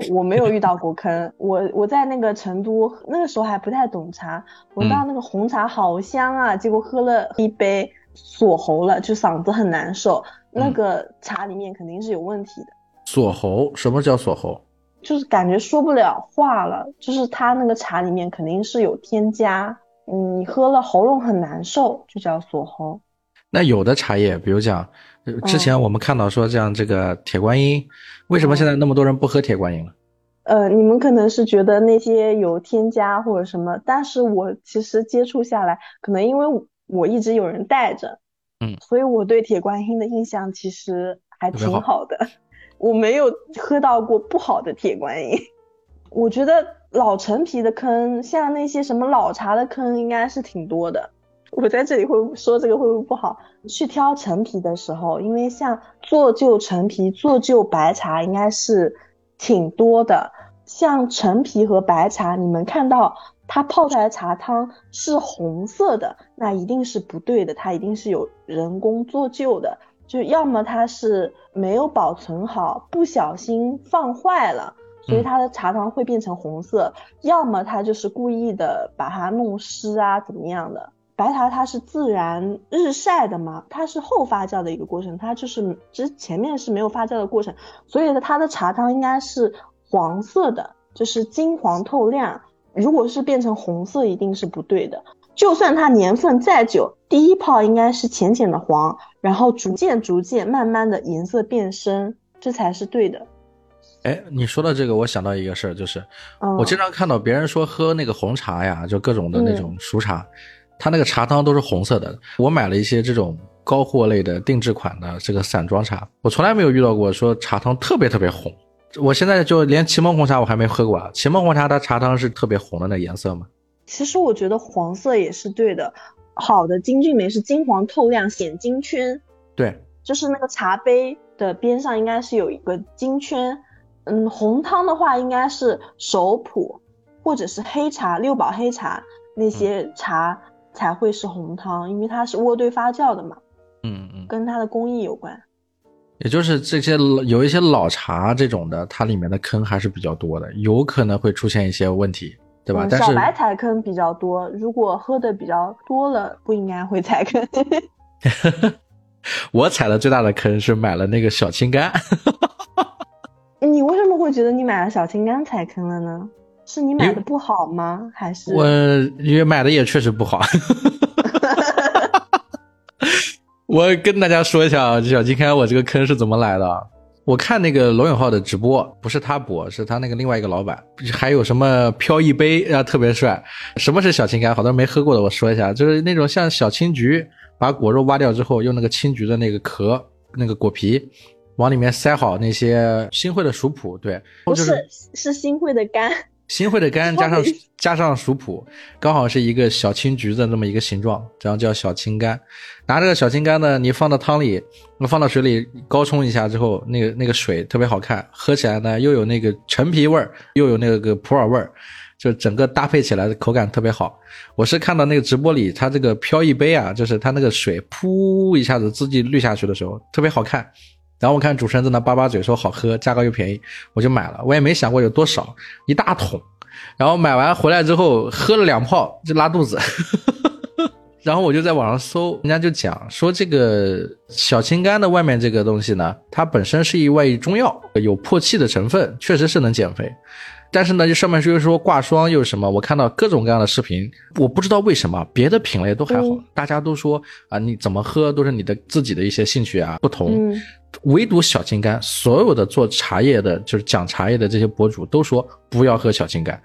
我没有遇到过坑。我我在那个成都那个时候还不太懂茶，闻到那个红茶好香啊，结果喝了一杯锁喉了，就嗓子很难受。那个茶里面肯定是有问题的。锁喉？什么叫锁喉？就是感觉说不了话了，就是它那个茶里面肯定是有添加，嗯，你喝了喉咙很难受，就叫锁喉。那有的茶叶，比如讲，之前我们看到说像这个铁观音，为什么现在那么多人不喝铁观音了？呃，你们可能是觉得那些有添加或者什么，但是我其实接触下来，可能因为我一直有人带着，嗯，所以我对铁观音的印象其实还挺好的。我没有喝到过不好的铁观音，我觉得老陈皮的坑，像那些什么老茶的坑，应该是挺多的。我在这里会说这个会不会不好？去挑陈皮的时候，因为像做旧陈皮、做旧白茶，应该是挺多的。像陈皮和白茶，你们看到它泡出来茶汤是红色的，那一定是不对的，它一定是有人工做旧的。就要么它是没有保存好，不小心放坏了，所以它的茶汤会变成红色；要么它就是故意的把它弄湿啊，怎么样的？白茶它是自然日晒的嘛，它是后发酵的一个过程，它就是之前面是没有发酵的过程，所以呢，它的茶汤应该是黄色的，就是金黄透亮。如果是变成红色，一定是不对的。就算它年份再久，第一泡应该是浅浅的黄，然后逐渐逐渐慢慢的颜色变深，这才是对的。哎，你说到这个，我想到一个事儿，就是我经常看到别人说喝那个红茶呀，就各种的那种熟茶，它那个茶汤都是红色的。我买了一些这种高货类的定制款的这个散装茶，我从来没有遇到过说茶汤特别特别红。我现在就连祁蒙红茶我还没喝过啊，祁蒙红茶它茶汤是特别红的那颜色吗？其实我觉得黄色也是对的，好的金骏眉是金黄透亮显金圈，对，就是那个茶杯的边上应该是有一个金圈。嗯，红汤的话应该是熟普或者是黑茶、六堡黑茶那些茶才会是红汤，因为它是渥堆发酵的嘛。嗯嗯，跟它的工艺有关。也就是这些有一些老茶这种的，它里面的坑还是比较多的，有可能会出现一些问题，对吧？但是小白踩坑比较多，如果喝的比较多了，不应该会踩坑。[LAUGHS] 我踩的最大的坑是买了那个小青柑。[LAUGHS] 你为什么会觉得你买了小青柑踩坑了呢？是你买的不好吗？还是我因为买的也确实不好。[LAUGHS] 我跟大家说一下啊，小青柑我这个坑是怎么来的。我看那个罗永浩的直播，不是他播，是他那个另外一个老板，还有什么飘逸杯啊，特别帅。什么是小青柑？好多人没喝过的，我说一下，就是那种像小青桔，把果肉挖掉之后，用那个青桔的那个壳、那个果皮，往里面塞好那些新会的熟普，对，不是是新会的柑。新会的柑加上加上熟普，刚好是一个小青橘的那么一个形状，这样叫小青柑。拿这个小青柑呢，你放到汤里，放到水里高冲一下之后，那个那个水特别好看，喝起来呢又有那个陈皮味儿，又有那个普洱味儿，就整个搭配起来的口感特别好。我是看到那个直播里，它这个飘逸杯啊，就是它那个水噗一下子自己滤下去的时候，特别好看。然后我看主持人在那叭叭嘴说好喝，价格又便宜，我就买了。我也没想过有多少，一大桶。然后买完回来之后喝了两泡就拉肚子。[LAUGHS] 然后我就在网上搜，人家就讲说这个小青柑的外面这个东西呢，它本身是一味中药，有破气的成分，确实是能减肥。但是呢，就上面说说挂霜又什么，我看到各种各样的视频，我不知道为什么别的品类都还好，大家都说啊，你怎么喝都是你的自己的一些兴趣啊不同，唯独小青柑，所有的做茶叶的，就是讲茶叶的这些博主都说不要喝小青柑。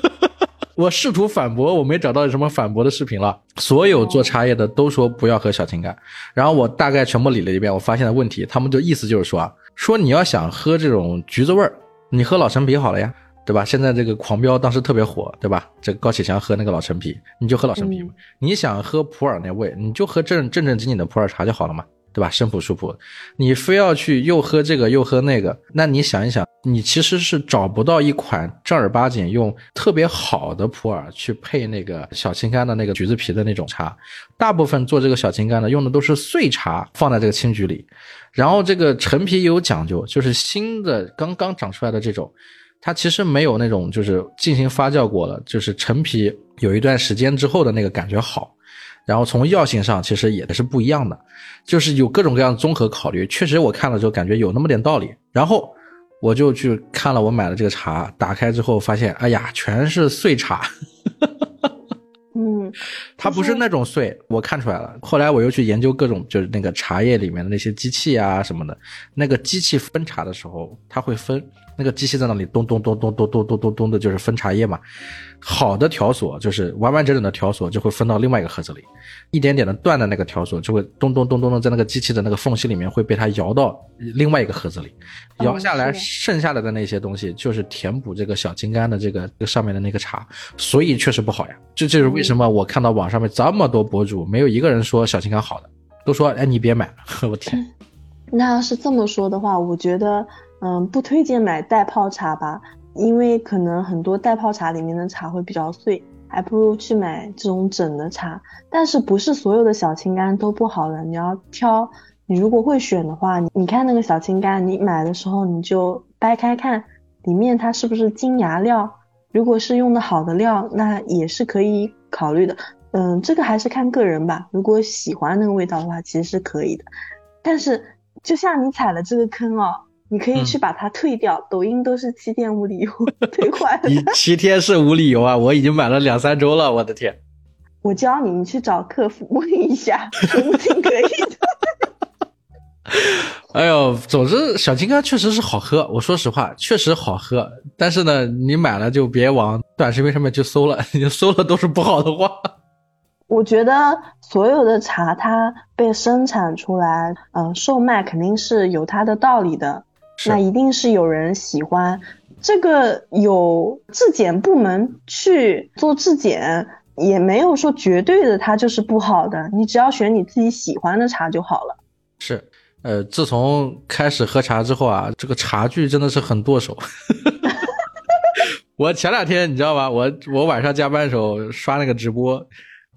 [LAUGHS] 我试图反驳，我没找到什么反驳的视频了。所有做茶叶的都说不要喝小青柑，然后我大概全部理了一遍，我发现了问题，他们就意思就是说啊，说你要想喝这种橘子味儿，你喝老陈皮好了呀。对吧？现在这个狂飙当时特别火，对吧？这个高启强喝那个老陈皮，你就喝老陈皮。你想喝普洱那味，你就喝正正正经经的普洱茶就好了嘛，对吧？生普熟普，你非要去又喝这个又喝那个，那你想一想，你其实是找不到一款正儿八经用特别好的普洱去配那个小青柑的那个橘子皮的那种茶。大部分做这个小青柑的用的都是碎茶放在这个青桔里，然后这个陈皮也有讲究，就是新的刚刚长出来的这种。它其实没有那种就是进行发酵过了，就是陈皮有一段时间之后的那个感觉好，然后从药性上其实也是不一样的，就是有各种各样的综合考虑。确实我看了之后感觉有那么点道理，然后我就去看了我买的这个茶，打开之后发现，哎呀，全是碎茶。嗯，它不是那种碎，我看出来了。后来我又去研究各种就是那个茶叶里面的那些机器啊什么的，那个机器分茶的时候，它会分。那个机器在那里咚咚咚咚咚咚咚咚咚的，就是分茶叶嘛。好的条索就是完完整整的条索，就会分到另外一个盒子里；一点点的断的那个条索，就会咚咚咚咚的在那个机器的那个缝隙里面会被它摇到另外一个盒子里。摇下来剩下来的那些东西，就是填补这个小金柑的这个上面的那个茶，所以确实不好呀。这就是为什么我看到网上面这么多博主，没有一个人说小金柑好的，都说哎你别买。[LAUGHS] 我天，那要是这么说的话，我觉得。嗯，不推荐买袋泡茶吧，因为可能很多袋泡茶里面的茶会比较碎，还不如去买这种整的茶。但是不是所有的小青柑都不好的，你要挑。你如果会选的话，你看那个小青柑，你买的时候你就掰开看，里面它是不是金芽料？如果是用的好的料，那也是可以考虑的。嗯，这个还是看个人吧。如果喜欢那个味道的话，其实是可以的。但是就像你踩了这个坑哦。你可以去把它退掉，抖音都是七天无理由 [LAUGHS] 退款。你七天是无理由啊？我已经买了两三周了，我的天！[LAUGHS] 我教你，你去找客服问一下，说不定可以的。[LAUGHS] 哎呦，总之小金刚确实是好喝，我说实话，确实好喝。但是呢，你买了就别往短视频上面去搜了，你搜了都是不好的话。我觉得所有的茶它被生产出来，嗯，售卖肯定是有它的道理的。那一定是有人喜欢这个，有质检部门去做质检，也没有说绝对的它就是不好的。你只要选你自己喜欢的茶就好了。是，呃，自从开始喝茶之后啊，这个茶具真的是很剁手。[LAUGHS] 我前两天你知道吧，我我晚上加班的时候刷那个直播，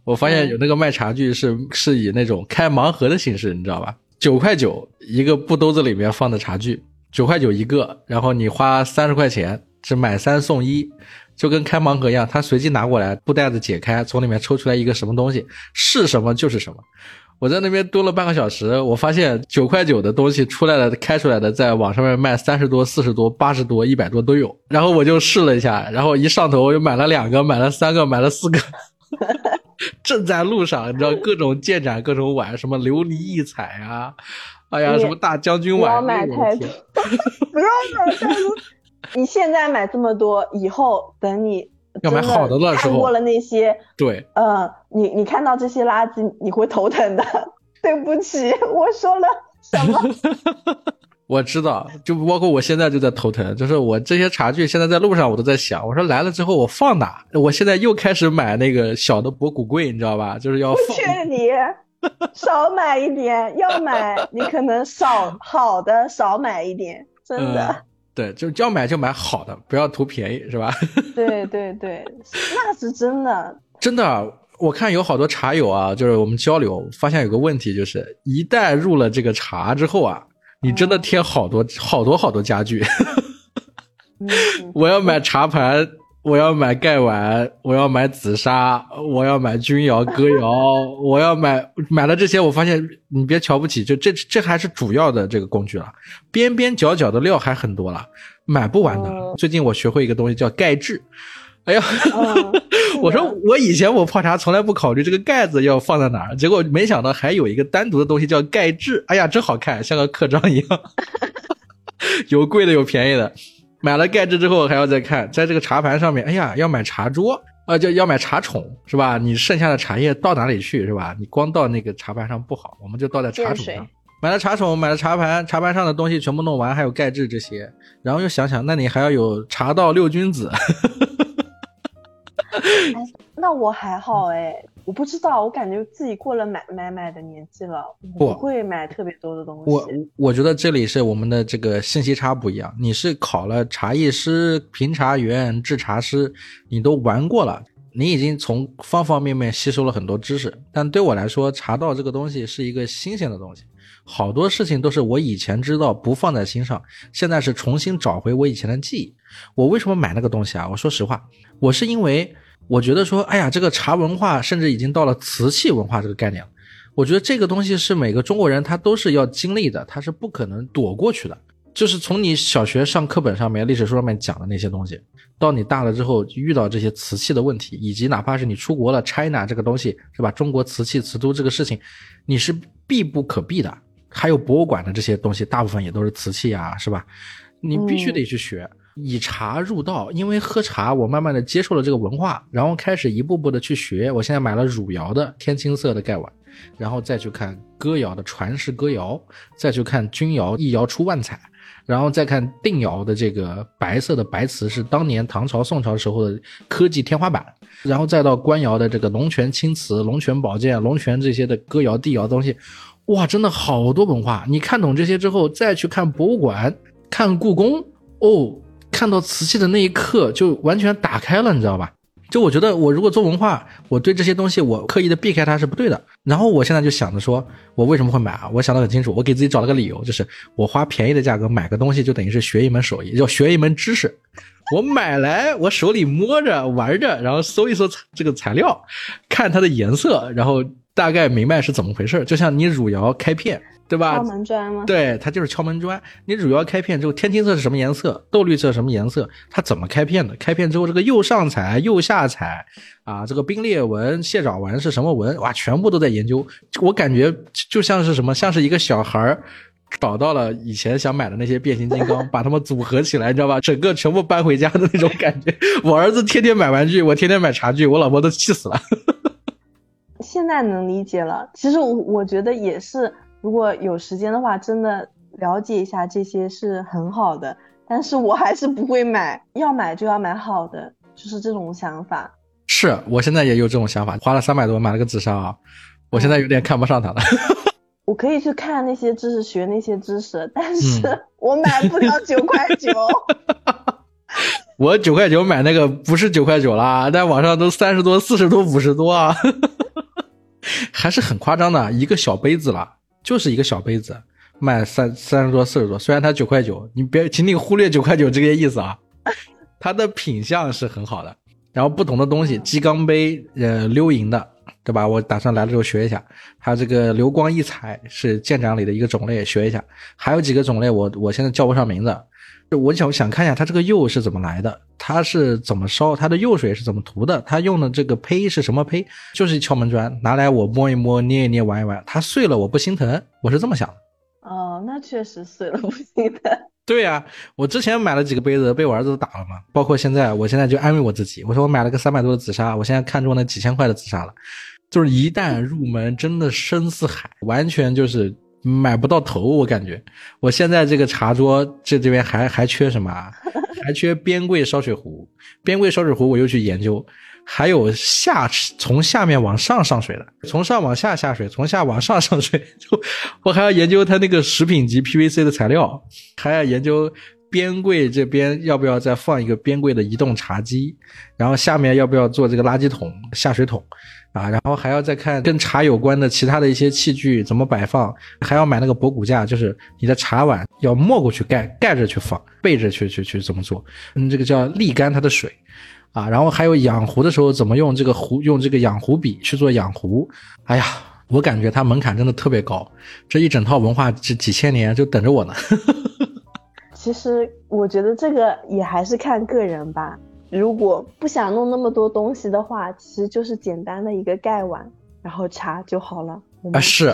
我发现有那个卖茶具是是以那种开盲盒的形式，你知道吧？九块九一个布兜子里面放的茶具，九块九一个，然后你花三十块钱是买三送一，就跟开盲盒一样，他随机拿过来，布袋子解开，从里面抽出来一个什么东西，是什么就是什么。我在那边蹲了半个小时，我发现九块九的东西出来了，开出来的在网上面卖三十多、四十多、八十多、一百多都有。然后我就试了一下，然后一上头我又买了两个，买了三个，买了四个，[LAUGHS] 正在路上，你知道各种建盏、各种碗，什么琉璃异彩啊，哎呀，什么大将军碗，不要买太多，不要买太多。[LAUGHS] 你现在买这么多，以后等你。要买好的了时候，看过了那些，对，呃，你你看到这些垃圾，你会头疼的。[LAUGHS] 对不起，我说了什么？[LAUGHS] 我知道，就包括我现在就在头疼，就是我这些茶具现在在路上我都在想，我说来了之后我放哪？我现在又开始买那个小的博古柜，你知道吧？就是要。我劝你 [LAUGHS] 少买一点，要买你可能少好的少买一点，[LAUGHS] 真的。对，就要买就买好的，不要图便宜，是吧？[LAUGHS] 对对对，那是真的。真的，我看有好多茶友啊，就是我们交流发现有个问题，就是一旦入了这个茶之后啊，你真的添好多好多好多家具。我要买茶盘。我要买盖碗，我要买紫砂，我要买钧窑、哥窑，[LAUGHS] 我要买买了这些，我发现你别瞧不起，就这这还是主要的这个工具了，边边角角的料还很多了，买不完的。最近我学会一个东西叫盖制，哎呀，[LAUGHS] 我说我以前我泡茶从来不考虑这个盖子要放在哪儿，结果没想到还有一个单独的东西叫盖制，哎呀，真好看，像个刻章一样，[LAUGHS] 有贵的有便宜的。买了盖制之后，还要再看，在这个茶盘上面，哎呀，要买茶桌，啊，就要买茶宠，是吧？你剩下的茶叶倒哪里去，是吧？你光倒那个茶盘上不好，我们就倒在茶宠上。买了茶宠，买了茶盘，茶盘上的东西全部弄完，还有盖制这些，然后又想想，那你还要有茶道六君子。[LAUGHS] 那我还好哎。我不知道，我感觉自己过了买买买的年纪了，不会买特别多的东西。我我觉得这里是我们的这个信息差不一样。你是考了茶艺师、评茶员、制茶师，你都玩过了，你已经从方方面面吸收了很多知识。但对我来说，茶道这个东西是一个新鲜的东西，好多事情都是我以前知道不放在心上，现在是重新找回我以前的记忆。我为什么买那个东西啊？我说实话，我是因为。我觉得说，哎呀，这个茶文化甚至已经到了瓷器文化这个概念了。我觉得这个东西是每个中国人他都是要经历的，他是不可能躲过去的。就是从你小学上课本上面、历史书上面讲的那些东西，到你大了之后遇到这些瓷器的问题，以及哪怕是你出国了，China 这个东西是吧？中国瓷器瓷都这个事情，你是避不可避的。还有博物馆的这些东西，大部分也都是瓷器啊，是吧？你必须得去学。以茶入道，因为喝茶，我慢慢的接受了这个文化，然后开始一步步的去学。我现在买了汝窑的天青色的盖碗，然后再去看歌窑的传世歌窑，再去看钧窑一窑出万彩，然后再看定窑的这个白色的白瓷是当年唐朝宋朝时候的科技天花板，然后再到官窑的这个龙泉青瓷、龙泉宝剑、龙泉这些的歌窑地窑东西，哇，真的好多文化。你看懂这些之后，再去看博物馆，看故宫，哦。看到瓷器的那一刻，就完全打开了，你知道吧？就我觉得，我如果做文化，我对这些东西我刻意的避开它是不对的。然后我现在就想着说，我为什么会买啊？我想得很清楚，我给自己找了个理由，就是我花便宜的价格买个东西，就等于是学一门手艺，要学一门知识。我买来，我手里摸着玩着，然后搜一搜这个材料，看它的颜色，然后大概明白是怎么回事。就像你汝窑开片。对吧？敲门砖吗？对，它就是敲门砖。你主要开片之后，天青色是什么颜色？豆绿色什么颜色？它怎么开片的？开片之后，这个釉上彩、釉下彩啊，这个冰裂纹、蟹爪纹是什么纹？哇，全部都在研究。我感觉就像是什么，像是一个小孩儿找到了以前想买的那些变形金刚，[LAUGHS] 把它们组合起来，你知道吧？整个全部搬回家的那种感觉。我儿子天天买玩具，我天天买茶具，我老婆都气死了。[LAUGHS] 现在能理解了。其实我我觉得也是。如果有时间的话，真的了解一下这些是很好的，但是我还是不会买，要买就要买好的，就是这种想法。是我现在也有这种想法，花了三百多买了个紫砂啊，我现在有点看不上它了。[LAUGHS] 我可以去看那些知识，学那些知识，但是 [LAUGHS] 我买不了九块九。[LAUGHS] 我九块九买那个不是九块九啦，在网上都三十多、四十多、五十多啊，还是很夸张的。一个小杯子啦，就是一个小杯子，卖三三十多、四十多。虽然它九块九，你别，请你忽略九块九这个意思啊。[LAUGHS] 它的品相是很好的，然后不同的东西，鸡缸杯，呃，鎏银的。对吧？我打算来了之后学一下，还有这个流光溢彩是舰长里的一个种类，学一下。还有几个种类，我我现在叫不上名字。我想想看一下它这个釉是怎么来的，它是怎么烧，它的釉水是怎么涂的，它用的这个胚是什么胚？就是敲门砖，拿来我摸一摸，捏一捏，玩一玩，它碎了我不心疼，我是这么想的。哦，那确实碎了不心疼。[LAUGHS] 对呀，我之前买了几个杯子，被我儿子打了嘛。包括现在，我现在就安慰我自己，我说我买了个三百多的紫砂，我现在看中那几千块的紫砂了。就是一旦入门，真的深似海，完全就是买不到头。我感觉，我现在这个茶桌这这边还还缺什么？[LAUGHS] 还缺边柜烧水壶。边柜烧水壶我又去研究，还有下从下面往上上水的，从上往下下水，从下往上上水。[LAUGHS] 就我还要研究它那个食品级 PVC 的材料，还要研究边柜这边要不要再放一个边柜的移动茶几，然后下面要不要做这个垃圾桶下水桶。啊，然后还要再看跟茶有关的其他的一些器具怎么摆放，还要买那个博古架，就是你的茶碗要没过去盖盖着去放，背着去去去怎么做？嗯，这个叫沥干它的水，啊，然后还有养壶的时候怎么用这个壶，用这个养壶笔去做养壶。哎呀，我感觉它门槛真的特别高，这一整套文化这几千年就等着我呢。其实我觉得这个也还是看个人吧。如果不想弄那么多东西的话，其实就是简单的一个盖碗，然后茶就好了。啊，是。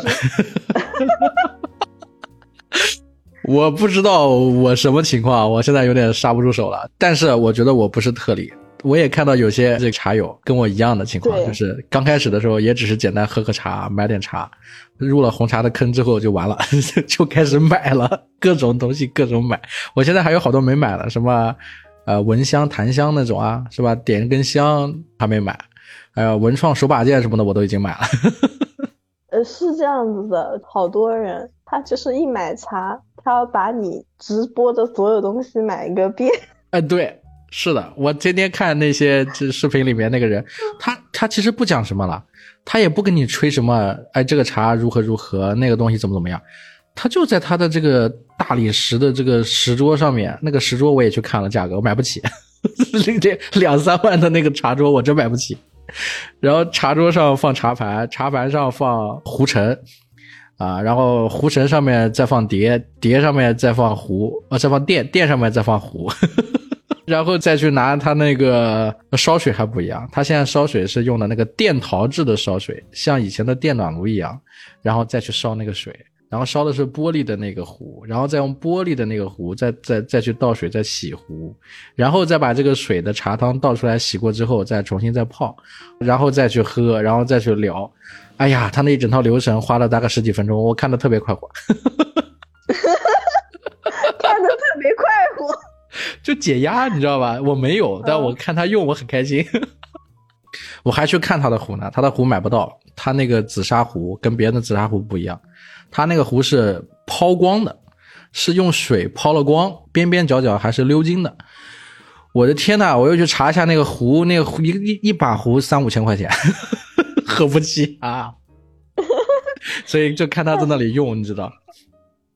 我不知道我什么情况，我现在有点刹不住手了。但是我觉得我不是特例，我也看到有些这个茶友跟我一样的情况，就是刚开始的时候也只是简单喝喝茶，买点茶，入了红茶的坑之后就完了，[LAUGHS] 就开始买了 [LAUGHS] 各种东西，各种买。我现在还有好多没买了，什么。呃，蚊香、檀香那种啊，是吧？点一根香还没买，还有文创手把件什么的，我都已经买了。[LAUGHS] 呃，是这样子的，好多人他就是一买茶，他要把你直播的所有东西买一个遍。哎，对，是的，我天天看那些这视频里面那个人，他他其实不讲什么了，他也不跟你吹什么，哎，这个茶如何如何，那个东西怎么怎么样。他就在他的这个大理石的这个石桌上面，那个石桌我也去看了价格，我买不起，[LAUGHS] 这两三万的那个茶桌我真买不起。然后茶桌上放茶盘，茶盘上放壶尘，啊，然后壶陈上面再放碟，碟上面再放壶，啊，再放垫，垫上面再放壶，[LAUGHS] 然后再去拿他那个烧水还不一样，他现在烧水是用的那个电陶制的烧水，像以前的电暖炉一样，然后再去烧那个水。然后烧的是玻璃的那个壶，然后再用玻璃的那个壶再再再去倒水再洗壶，然后再把这个水的茶汤倒出来洗过之后再重新再泡，然后再去喝，然后再去聊。哎呀，他那一整套流程花了大概十几分钟，我看的特别快活，[LAUGHS] 看的特别快活，就解压，你知道吧？我没有，但我看他用我很开心。[LAUGHS] 我还去看他的壶呢，他的壶买不到，他那个紫砂壶跟别人的紫砂壶不一样。他那个壶是抛光的，是用水抛了光，边边角角还是鎏金的。我的天呐，我又去查一下那个壶，那个壶一一一把壶三五千块钱，[LAUGHS] 喝不起啊。[LAUGHS] 所以就看他在那里用，你知道？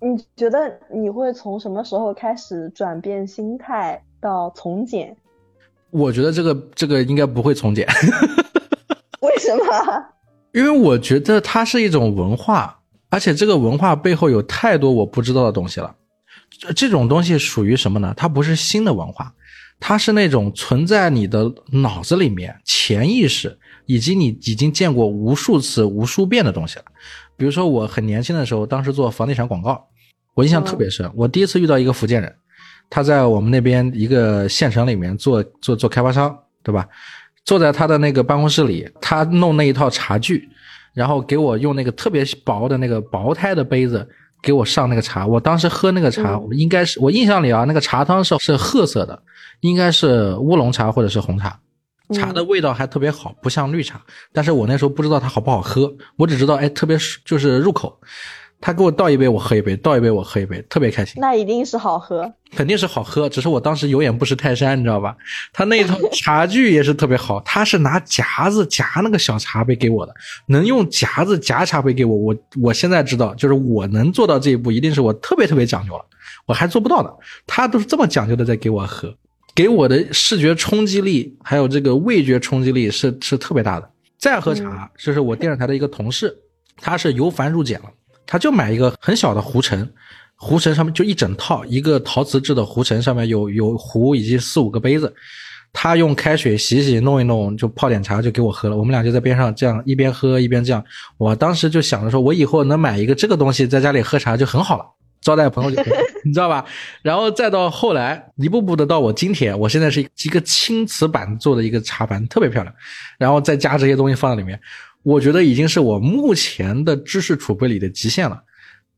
你觉得你会从什么时候开始转变心态到从简？我觉得这个这个应该不会从简。[LAUGHS] 为什么？因为我觉得它是一种文化。而且这个文化背后有太多我不知道的东西了，这种东西属于什么呢？它不是新的文化，它是那种存在你的脑子里面、潜意识以及你已经见过无数次、无数遍的东西了。比如说我很年轻的时候，当时做房地产广告，我印象特别深。我第一次遇到一个福建人，他在我们那边一个县城里面做做做开发商，对吧？坐在他的那个办公室里，他弄那一套茶具。然后给我用那个特别薄的那个薄胎的杯子给我上那个茶，我当时喝那个茶，我应该是我印象里啊，那个茶汤是是褐色的，应该是乌龙茶或者是红茶，茶的味道还特别好，不像绿茶。但是我那时候不知道它好不好喝，我只知道哎特别就是入口。他给我倒一杯，我喝一杯；倒一杯，我喝一杯，特别开心。那一定是好喝，肯定是好喝，只是我当时有眼不识泰山，你知道吧？他那一套 [LAUGHS] 茶具也是特别好，他是拿夹子夹那个小茶杯给我的，能用夹子夹茶杯给我。我我现在知道，就是我能做到这一步，一定是我特别特别讲究了，我还做不到的。他都是这么讲究的在给我喝，给我的视觉冲击力还有这个味觉冲击力是是特别大的。再喝茶，就是我电视台的一个同事，[LAUGHS] 他是由繁入简了。他就买一个很小的壶承，壶承上面就一整套，一个陶瓷制的壶承，上面有有壶以及四五个杯子。他用开水洗洗弄一弄，就泡点茶就给我喝了。我们俩就在边上这样一边喝一边这样。我当时就想着说，我以后能买一个这个东西在家里喝茶就很好了，招待朋友就可以 [LAUGHS] 你知道吧？然后再到后来一步步的到我今天，我现在是一个青瓷板做的一个茶盘，特别漂亮。然后再加这些东西放在里面。我觉得已经是我目前的知识储备里的极限了，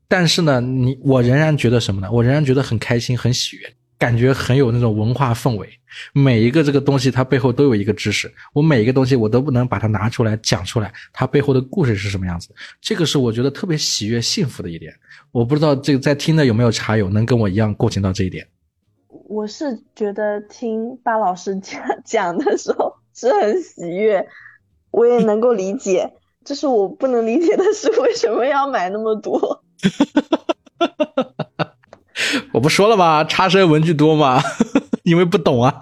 但是呢，你我仍然觉得什么呢？我仍然觉得很开心、很喜悦，感觉很有那种文化氛围。每一个这个东西它背后都有一个知识，我每一个东西我都不能把它拿出来讲出来，它背后的故事是什么样子？这个是我觉得特别喜悦、幸福的一点。我不知道这个在听的有没有茶友能跟我一样共情到这一点。我是觉得听巴老师讲讲的时候是很喜悦。我也能够理解，就是我不能理解的是为什么要买那么多。[LAUGHS] [LAUGHS] 我不说了吗？差生文具多吗？[LAUGHS] 因为不懂啊。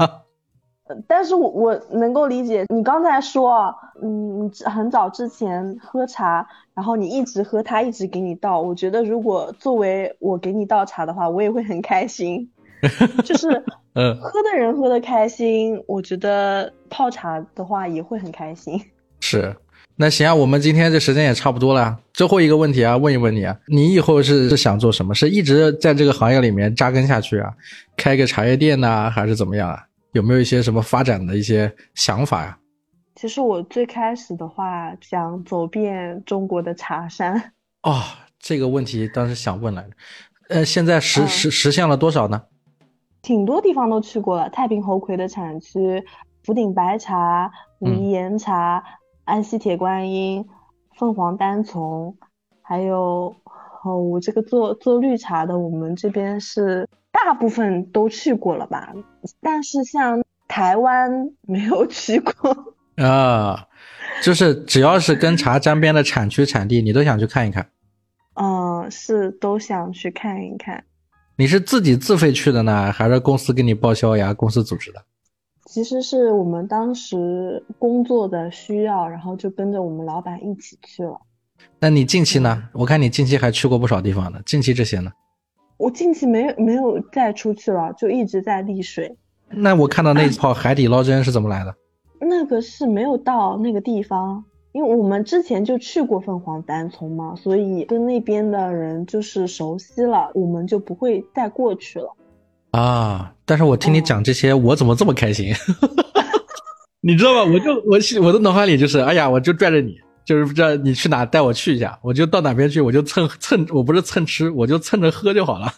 但是我我能够理解你刚才说，嗯，很早之前喝茶，然后你一直喝，他一直给你倒。我觉得如果作为我给你倒茶的话，我也会很开心。[LAUGHS] 就是，嗯，喝的人喝的开心，我觉得泡茶的话也会很开心。是，那行啊，我们今天这时间也差不多了。最后一个问题啊，问一问你啊，你以后是是想做什么？是一直在这个行业里面扎根下去啊，开个茶叶店呢，还是怎么样啊？有没有一些什么发展的一些想法呀？其实我最开始的话想走遍中国的茶山。哦，这个问题当时想问来着，呃，现在实实实现了多少呢？挺多地方都去过了，太平猴魁的产区，福鼎白茶、武夷岩茶。安溪铁观音、凤凰单丛，还有哦，我这个做做绿茶的，我们这边是大部分都去过了吧？但是像台湾没有去过 [LAUGHS] 啊，就是只要是跟茶沾边的产区产地，你都想去看一看。嗯，是都想去看一看。你是自己自费去的呢，还是公司给你报销呀？公司组织的？其实是我们当时工作的需要，然后就跟着我们老板一起去了。那你近期呢？我看你近期还去过不少地方呢。近期这些呢？我近期没有没有再出去了，就一直在丽水。那我看到那泡海底捞针是怎么来的？[CLEARS THROAT] 那个是没有到那个地方，因为我们之前就去过凤凰单丛嘛，所以跟那边的人就是熟悉了，我们就不会再过去了。啊！但是我听你讲这些，我怎么这么开心？[LAUGHS] 你知道吗？我就我我的脑海里就是，哎呀，我就拽着你，就是不知道你去哪带我去一下，我就到哪边去，我就蹭蹭，我不是蹭吃，我就蹭着喝就好了。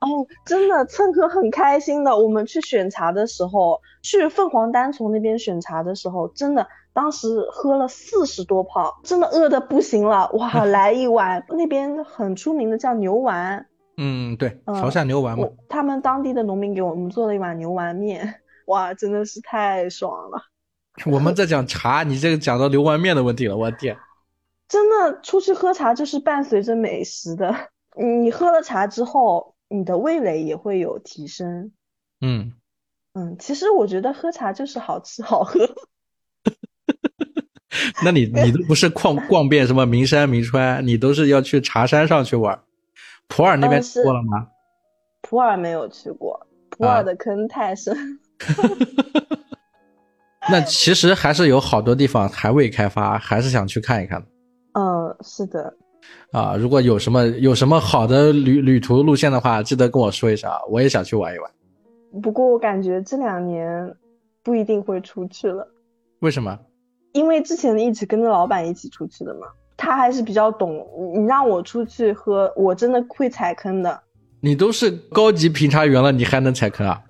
哦，真的蹭喝很开心的。我们去选茶的时候，去凤凰单丛那边选茶的时候，真的当时喝了四十多泡，真的饿的不行了。哇，来一碗那边很出名的叫牛丸。嗯，对，潮汕牛丸嘛，他们当地的农民给我们做了一碗牛丸面，哇，真的是太爽了。我们在讲茶，你这个讲到牛丸面的问题了，我天！[LAUGHS] 真的，出去喝茶就是伴随着美食的。你喝了茶之后，你的味蕾也会有提升。嗯嗯，其实我觉得喝茶就是好吃好喝。[LAUGHS] 那你你都不是逛逛遍什么名山名川，你都是要去茶山上去玩。普洱那边去过了吗？普洱没有去过，普洱的坑太深。[LAUGHS] 那其实还是有好多地方还未开发，还是想去看一看嗯，是的。啊，如果有什么有什么好的旅旅途路线的话，记得跟我说一声啊，我也想去玩一玩。不过我感觉这两年不一定会出去了。为什么？因为之前一直跟着老板一起出去的嘛。他还是比较懂，你让我出去喝，我真的会踩坑的。你都是高级评茶员了，你还能踩坑啊？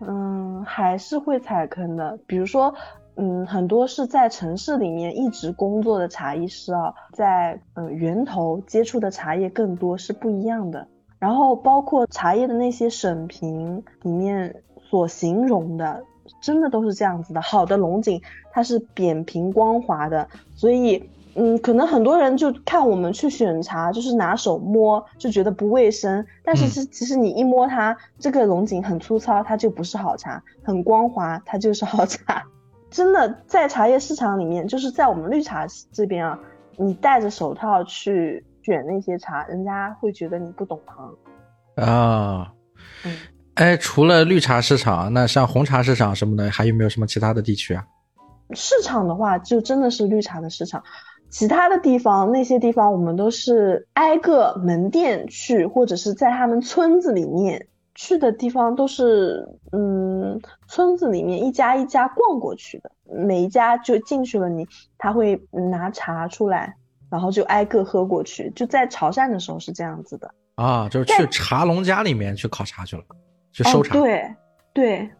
嗯，还是会踩坑的。比如说，嗯，很多是在城市里面一直工作的茶艺师啊，在呃源头接触的茶叶更多是不一样的。然后包括茶叶的那些审评里面所形容的，真的都是这样子的。好的龙井它是扁平光滑的，所以嗯，可能很多人就看我们去选茶，就是拿手摸就觉得不卫生。但是其其实你一摸它，这个龙井很粗糙，它就不是好茶；很光滑，它就是好茶。[LAUGHS] 真的在茶叶市场里面，就是在我们绿茶这边啊，你戴着手套去。选那些茶，人家会觉得你不懂行啊。嗯，哎，除了绿茶市场，那像红茶市场什么的，还有没有什么其他的地区啊？市场的话，就真的是绿茶的市场。其他的地方，那些地方我们都是挨个门店去，或者是在他们村子里面去的地方，都是嗯，村子里面一家一家逛过去的。每一家就进去了，你他会拿茶出来。然后就挨个喝过去，就在潮汕的时候是这样子的啊，就是去茶农家里面去考察去了，去收茶。对对，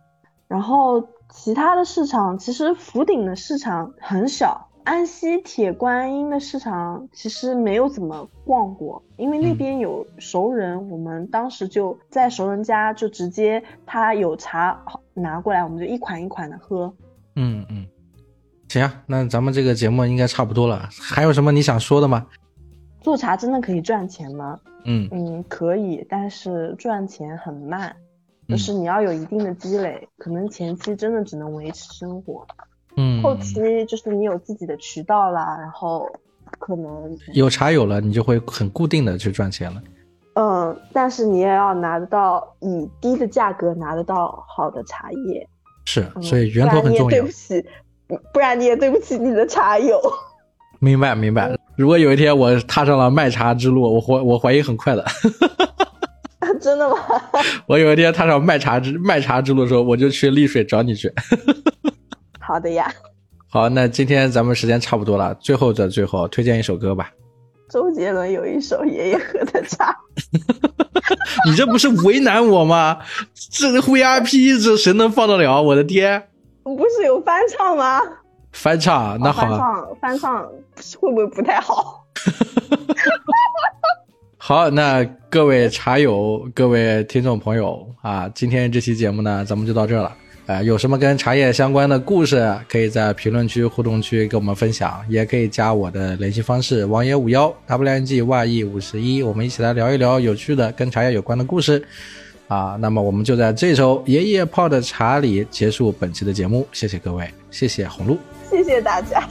然后其他的市场其实福鼎的市场很小，安溪铁观音的市场其实没有怎么逛过，因为那边有熟人，我们当时就在熟人家就直接他有茶拿过来，我们就一款一款的喝。嗯嗯。行，那咱们这个节目应该差不多了。还有什么你想说的吗？做茶真的可以赚钱吗？嗯嗯，可以，但是赚钱很慢，就是你要有一定的积累，可能前期真的只能维持生活。嗯，后期就是你有自己的渠道啦，然后可能有茶友了，你就会很固定的去赚钱了。嗯，但是你也要拿得到以低的价格拿得到好的茶叶。是，所以源头很重要。对不起。不然你也对不起你的茶友。明白明白。如果有一天我踏上了卖茶之路，我怀我怀疑很快的。[LAUGHS] 真的吗？[LAUGHS] 我有一天踏上卖茶之卖茶之路的时候，我就去丽水找你去。好的呀。好，那今天咱们时间差不多了，最后的最后，推荐一首歌吧。周杰伦有一首《爷爷喝的茶》。[LAUGHS] 你这不是为难我吗？这 VIP 这谁能放得了？我的天！不是有翻唱吗？翻唱那好，翻唱翻唱会不会不太好？[LAUGHS] 好，那各位茶友、各位听众朋友啊，今天这期节目呢，咱们就到这了。呃，有什么跟茶叶相关的故事，可以在评论区、互动区跟我们分享，也可以加我的联系方式：王爷五幺 W N G Y E 五十一，我们一起来聊一聊有趣的跟茶叶有关的故事。啊，那么我们就在这周爷爷泡的茶里结束本期的节目，谢谢各位，谢谢红露，谢谢大家。